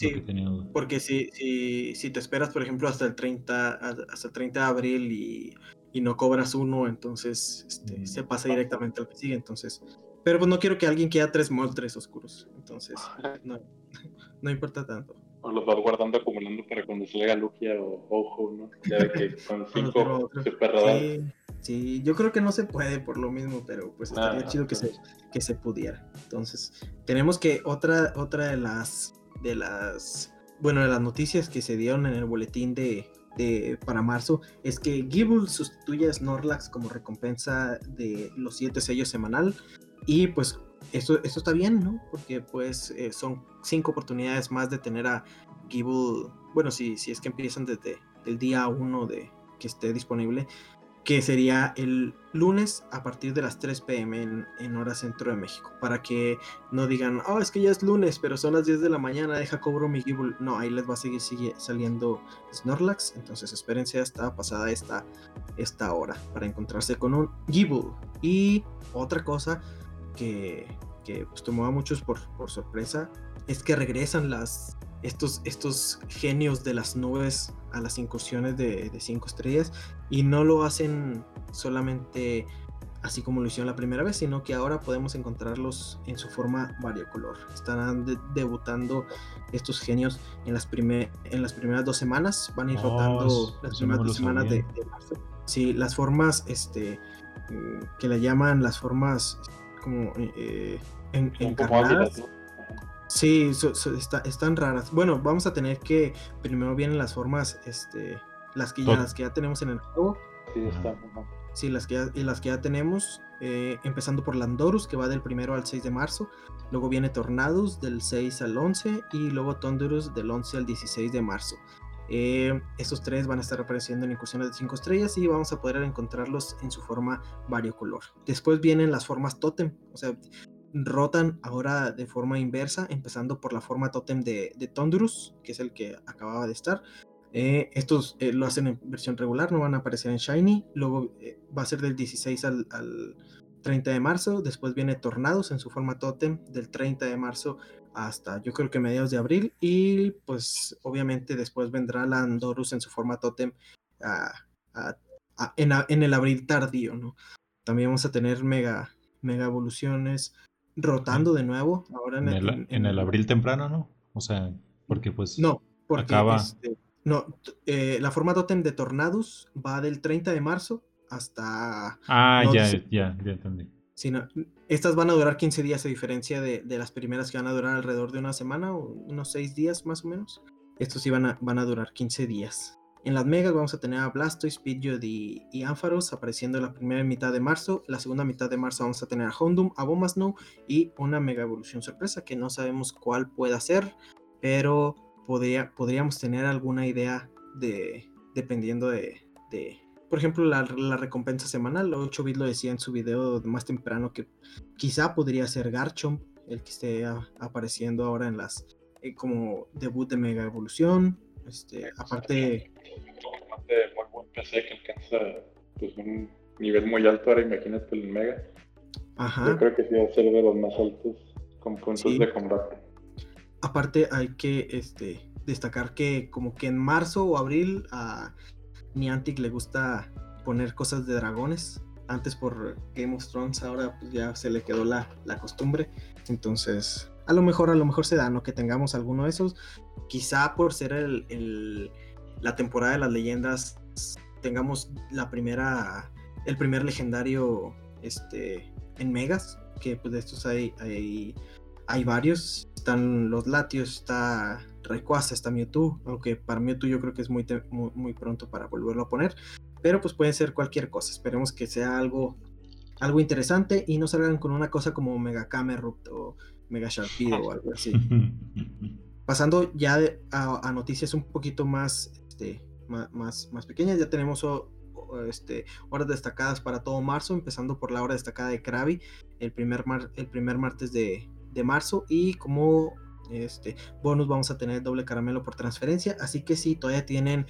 Sí, porque si, si, si, te esperas, por ejemplo, hasta el 30, hasta el 30 de abril y, y no cobras uno, entonces este, mm. se pasa directamente al que sigue. Entonces, pero pues no quiero que alguien quiera tres moltres oscuros. Entonces, no, no importa tanto. O los vas guardando acumulando para cuando salga Lugia o Ojo, ¿no? Ya que con cinco super sí, sí, yo creo que no se puede por lo mismo, pero pues estaría ah, chido que se, que se pudiera. Entonces, tenemos que otra, otra de las de las bueno de las noticias que se dieron en el boletín de, de para marzo es que Gible sustituye a Snorlax como recompensa de los siete sellos semanal y pues eso, eso está bien, ¿no? Porque pues eh, son cinco oportunidades más de tener a Gibble, bueno, si, si es que empiezan desde el día uno de que esté disponible, que sería el lunes a partir de las 3 pm en, hora centro de México, para que no digan, oh, es que ya es lunes, pero son las 10 de la mañana, deja cobro mi Gibble. No, ahí les va a seguir saliendo Snorlax, entonces espérense hasta pasada esta, esta hora para encontrarse con un Gibble. Y otra cosa que, pues, tomó a muchos por, sorpresa es que regresan las, estos, estos genios de las nubes a las incursiones de, cinco estrellas y no lo hacen solamente así como lo hicieron la primera vez, sino que ahora podemos encontrarlos en su forma variocolor. Estarán debutando estos genios en las, en las primeras dos semanas, van a ir oh, rotando las primeras dos semanas de, marzo. Sí, las formas este, mm, que le llaman las formas como eh, en, encarnadas. Sí, están raras. Bueno, vamos a tener que primero vienen las formas, este, las que ya, las que ya tenemos en el juego. Sí, están. Sí, las que ya, y las que ya tenemos, eh, empezando por Landorus, que va del primero al 6 de marzo. Luego viene Tornadus del 6 al 11 y luego Thunderous del 11 al 16 de marzo. Eh, estos tres van a estar apareciendo en incursiones de 5 estrellas y vamos a poder encontrarlos en su forma variocolor. Después vienen las formas totem, o sea, rotan ahora de forma inversa, empezando por la forma totem de, de que es el que acababa de estar. Eh, estos eh, lo hacen en versión regular, no van a aparecer en Shiny. Luego eh, va a ser del 16 al, 30 de marzo. Después viene Tornados en su forma Totem del 30 de marzo hasta yo creo que mediados de abril. Y pues obviamente después vendrá la Andorus en su forma Totem en, el abril tardío, ¿no? También vamos a tener mega, mega evoluciones rotando de nuevo. Ahora en, el, abril temprano, ¿no? O sea, porque pues. No, porque acaba... Este, no, eh, la forma totem de Tornados va del 30 de marzo hasta... Ah, ya, ya, ya entendí. estas van a durar 15 días a diferencia de, las primeras que van a durar alrededor de una semana o unos 6 días más o menos. Estos sí van a, van a durar 15 días. En las megas vamos a tener a Blastoise, Pidgeot y, y Ampharos apareciendo en la primera mitad de marzo. La segunda mitad de marzo vamos a tener a Houndoom, a y una mega evolución sorpresa que no sabemos cuál pueda ser, pero podríamos tener alguna idea de, dependiendo de, por ejemplo, la, recompensa semanal. 8 bit lo decía en su video más temprano que quizá podría ser Garchomp, el que esté apareciendo ahora en las, eh, como debut de Mega Evolución. Este, aparte... muy buen PC que alcanza pues, un nivel muy alto ahora, imagínate el Mega. Ajá. Yo creo que sí va a ser de los más altos con puntos de combate. Aparte hay que este, destacar que como que en marzo o abril a Niantic le gusta poner cosas de dragones. Antes por Game of Thrones, ahora pues ya se le quedó la, la costumbre. Entonces, a lo mejor, a lo mejor se da, ¿no? Que tengamos alguno de esos. Quizá por ser el, la temporada de las leyendas, tengamos la primera, el primer legendario este, en Megas, que pues de estos hay, hay, hay varios están los Latios, está Rayquaza, está Mewtwo, aunque para Mewtwo yo creo que es muy, muy, pronto para volverlo a poner, pero pues puede ser cualquier cosa, esperemos que sea algo, algo interesante y no salgan con una cosa como Mega Camerupt o Mega Sharpedo o algo así. Pasando ya a, noticias un poquito más, este, más, más, pequeñas, ya tenemos este, horas destacadas para todo marzo, empezando por la hora destacada de Krabi, el primer, el primer martes de, de marzo y como este bonus vamos a tener doble caramelo por transferencia. Así que si todavía tienen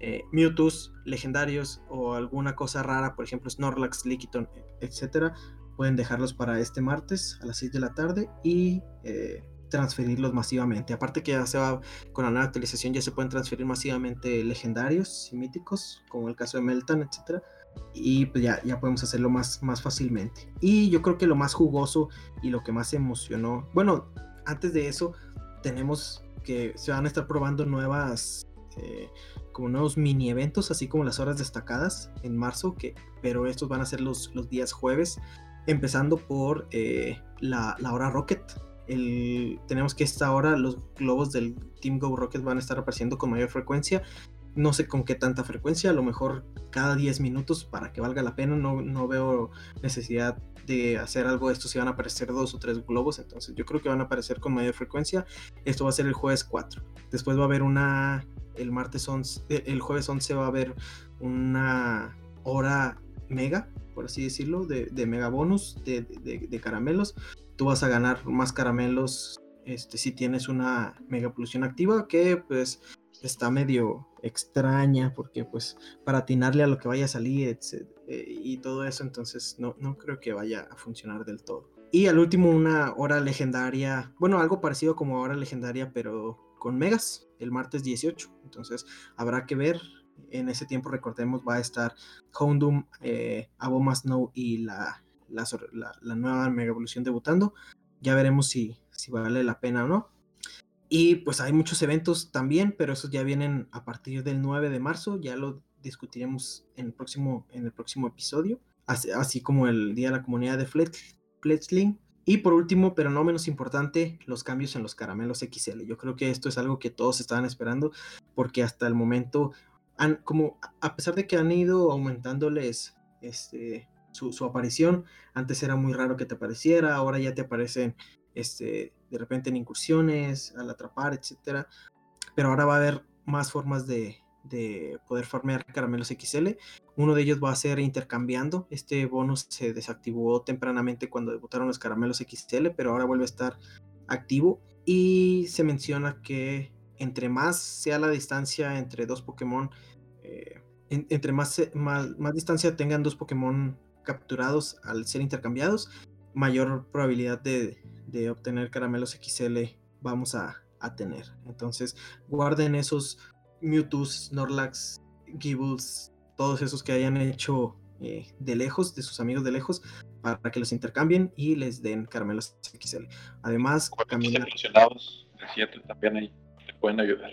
eh, Mewtwo's legendarios o alguna cosa rara, por ejemplo Snorlax, Lickitung, etcétera, pueden dejarlos para este martes a las 6 de la tarde y eh, transferirlos masivamente. Aparte que ya se va con la nueva actualización, ya se pueden transferir masivamente legendarios y míticos, como el caso de Meltan, etcétera y pues ya, ya podemos hacerlo más, más fácilmente. Y yo creo que lo más jugoso y lo que más emocionó, bueno, antes de eso tenemos que se van a estar probando nuevas, eh, como nuevos mini eventos, así como las horas destacadas en marzo, que, pero estos van a ser los, los días jueves, empezando por eh, la, hora Rocket. Tenemos que esta hora los globos del Team Go Rocket van a estar apareciendo con mayor frecuencia no sé con qué tanta frecuencia, a lo mejor cada 10 minutos para que valga la pena, no, no veo necesidad de hacer algo de esto si van a aparecer dos o tres globos, entonces yo creo que van a aparecer con mayor frecuencia. Esto va a ser el jueves 4. Después va a haber una, el martes 11, eh, el jueves 11 va a haber una hora mega, por así decirlo, de, de mega bonus de, caramelos. Tú vas a ganar más caramelos este, si tienes una mega polución activa, que pues está medio extraña porque pues para atinarle a lo que vaya a salir eh, y todo eso, entonces no, no creo que vaya a funcionar del todo. Y al último una hora legendaria, bueno, algo parecido como hora legendaria, pero con megas, el martes 18. Entonces habrá que ver. En ese tiempo, recordemos, va a estar Houndoom, eh, Aboma Snow y la, la, la, nueva Mega Evolución debutando. Ya veremos si, si vale la pena o no. Y pues hay muchos eventos también, pero esos ya vienen a partir del 9 de marzo, ya lo discutiremos en el próximo, en el próximo episodio, así, como el Día de la Comunidad de Fletchling. Y por último, pero no menos importante, los cambios en los caramelos XL. Yo creo que esto es algo que todos estaban esperando, porque hasta el momento, han, como a pesar de que han ido aumentándoles este, su, su aparición, antes era muy raro que te apareciera, ahora ya te aparecen este, de repente en incursiones, al atrapar, etcétera. Pero ahora va a haber más formas de, poder farmear caramelos XL. Uno de ellos va a ser intercambiando. Este bonus se desactivó tempranamente cuando debutaron los caramelos XL, pero ahora vuelve a estar activo. Y se menciona que entre más sea la distancia entre dos Pokémon, eh, entre más, más, más, distancia tengan dos Pokémon capturados al ser intercambiados, mayor probabilidad de, de obtener caramelos XL vamos a, a, tener. Entonces, guarden esos Mewtwo, Snorlax, Gibbles, todos esos que hayan hecho eh, de lejos, de sus amigos de lejos, para que los intercambien y les den caramelos XL. Además, también ahí te pueden ayudar.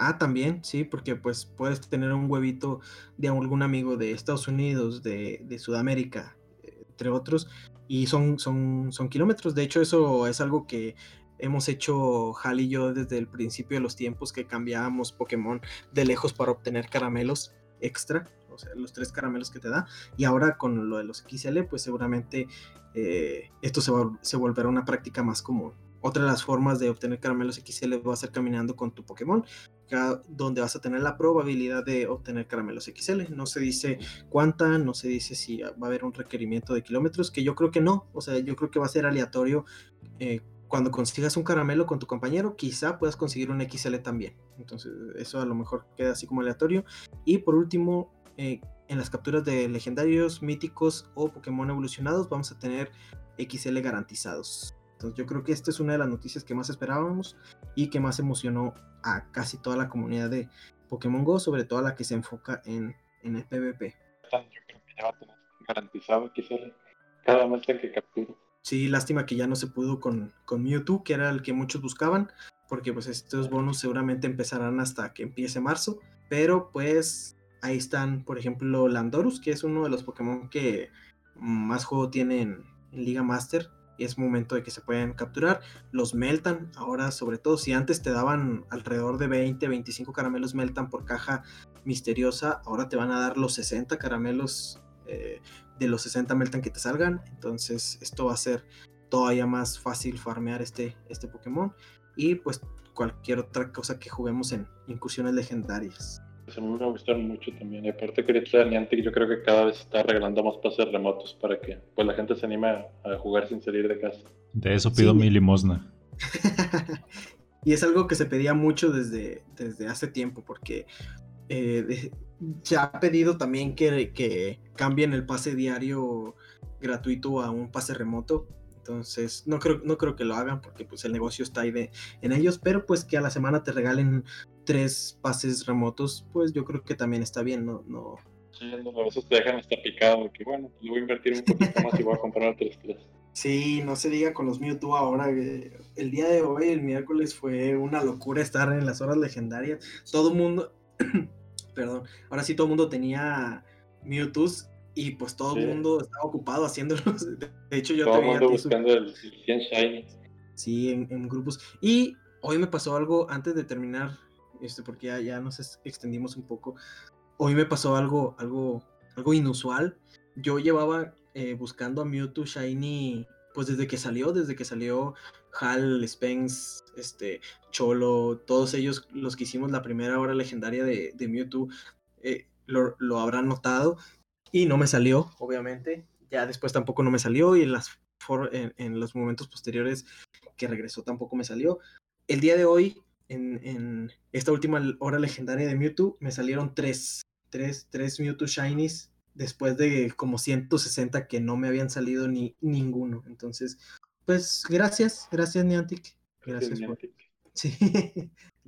Ah, también, sí, porque pues puedes tener un huevito de algún amigo de Estados Unidos, de, Sudamérica, entre otros, y son, son, son kilómetros. De hecho, eso es algo que hemos hecho Hal y yo desde el principio de los tiempos que cambiábamos Pokémon de lejos para obtener caramelos extra los tres caramelos que te da. Y ahora con lo de los XL, pues seguramente eh, esto se, se volverá una práctica más común. Otra de las formas de obtener caramelos XL va a ser caminando con tu Pokémon, donde vas a tener la probabilidad de obtener caramelos XL. No se dice cuánta, no se dice si va a haber un requerimiento de kilómetros, que yo creo que no. O sea, yo creo que va a ser aleatorio. Eh, cuando consigas un caramelo con tu compañero, quizá puedas conseguir un XL también. Entonces, eso a lo mejor queda así como aleatorio. Y por último, eh, en las capturas de legendarios, míticos o Pokémon evolucionados vamos a tener XL garantizados. Entonces yo creo que esta es una de las noticias que más esperábamos y que más emocionó a casi toda la comunidad de Pokémon Go, sobre todo a la que se enfoca en, en el PvP. Yo creo que ya va a tener garantizado XL cada vez que capture. Sí, lástima que ya no se pudo con, con Mewtwo, que era el que muchos buscaban, porque pues estos bonos seguramente empezarán hasta que empiece marzo, pero pues Ahí están, por ejemplo, Landorus, que es uno de los Pokémon que más juego tiene en, Liga Master. Es momento de que se puedan capturar. Los Meltan, ahora sobre todo, si antes te daban alrededor de 20, 25 caramelos Meltan por caja misteriosa, ahora te van a dar los 60 caramelos eh, de los 60 Meltan que te salgan. Entonces esto va a ser todavía más fácil farmear este, este Pokémon. Y pues cualquier otra cosa que juguemos en incursiones legendarias. A mí me gustaron mucho también. Y aparte quería traer Niantic, yo creo que cada vez está regalando más pases remotos para que pues, la gente se anime a, jugar sin salir de casa. De eso pido mi limosna. y es algo que se pedía mucho desde, desde hace tiempo, porque eh, se ha pedido también que, que cambien el pase diario gratuito a un pase remoto. Entonces, no creo, no creo que lo hagan porque pues el negocio está ahí de, en ellos, pero pues que a la semana te regalen tres pases remotos, pues yo creo que también está bien, ¿no? no... Sí, a veces te dejan hasta picado, que bueno, yo voy a invertir un poquito más y voy a comprar tres tres. Sí, no se diga con los Mewtwo ahora. El día de hoy, el miércoles, fue una locura estar en las horas legendarias. Todo el mundo, perdón, ahora sí todo el mundo tenía Mewtwo's y pues todo el mundo estaba ocupado haciéndolos. De hecho, yo todo el mundo buscando el 100 Shiny. Sí, en, en, grupos. Y hoy me pasó algo antes de terminar este, porque ya, ya nos extendimos un poco. Hoy me pasó algo, algo, algo inusual. Yo llevaba eh, buscando a Mewtwo Shiny, pues desde que salió, desde que salió Hal, Spence, este, Cholo, todos ellos los que hicimos la primera hora legendaria de, de Mewtwo, eh, lo, lo, habrán notado. Y no me salió, obviamente. Ya después tampoco no me salió y en, las en, en los momentos posteriores que regresó tampoco me salió. El día de hoy en, esta última hora legendaria de Mewtwo me salieron tres, tres, tres Mewtwo Shinies después de como 160 que no me habían salido ni ninguno. Entonces, pues gracias, gracias Niantic. Gracias, Niantic. Sí.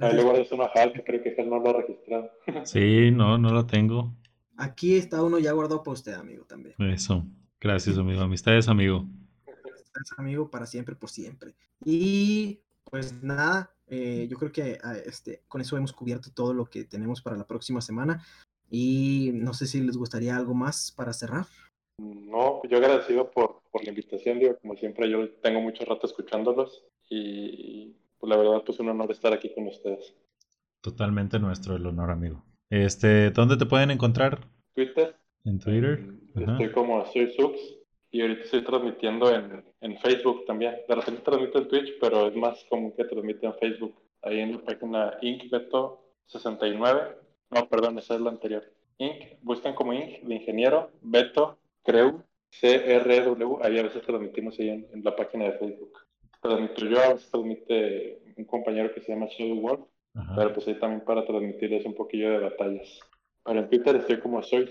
Ahí le guardas una HAL que creo que él no lo ha registrado. Sí, no, no lo tengo. Aquí está uno ya guardado para usted, amigo, también. Eso. Gracias, amigo. Amistades, amigo. Amistades, amigo, para siempre, por siempre. Y pues nada, eh, yo creo que ah, este, con eso hemos cubierto todo lo que tenemos para la próxima semana. Y no sé si les gustaría algo más para cerrar. No, yo agradecido por, por la invitación, digo, como siempre yo tengo mucho rato escuchándolos y pues la verdad pues un honor estar aquí con ustedes. Totalmente nuestro el honor, amigo. Este, ¿dónde te pueden encontrar? Twitter. En Twitter. Estoy como soy Subs y ahorita estoy transmitiendo en, en, Facebook también. De repente transmito en Twitch, pero es más común que transmite en Facebook. Ahí en la página InkBeto69. No, perdón, esa es la anterior. Ink, buscan como Ink, de ingeniero, Beto, Creu, CRW. Ahí a veces transmitimos ahí en, la página de Facebook. Transmito yo, a veces transmite un compañero que se llama Shadow Wolf. Pero pues ahí también para transmitirles un poquillo de batallas. Pero en Twitter estoy como soy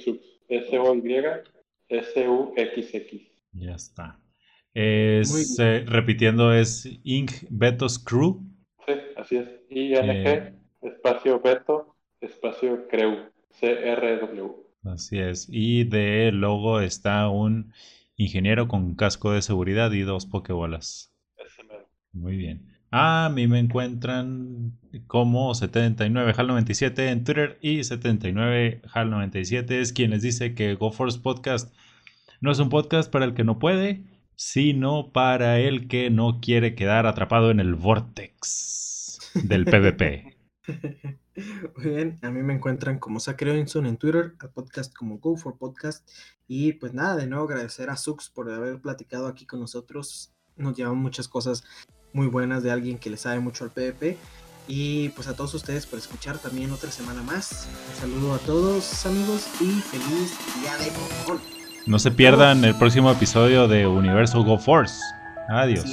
S-O-Y, S-U-X-X. Ya está. Es, eh, repitiendo, es Inc. Betos Crew. Sí, así es. I-N-G, espacio Beto, espacio Crew, C-R-W. Así es. Y de logo está un ingeniero con casco de seguridad y dos pokebolas. Muy bien. A mí me encuentran como 79HAL97 en Twitter y 79HAL97 es quien les dice que GoForce Podcast no es un podcast para el que no puede, sino para el que no quiere quedar atrapado en el vortex del PvP. Muy bien, a mí me encuentran como Inson en Twitter, al podcast como Go for Podcast. Y pues nada, de nuevo agradecer a Sux por haber platicado aquí con nosotros. Nos llevan muchas cosas muy buenas de alguien que le sabe mucho al PvP. Y pues a todos ustedes por escuchar también otra semana más. Un saludo a todos amigos y feliz día de Pokémon. No se pierdan el próximo episodio de Universo Go Force. Adiós.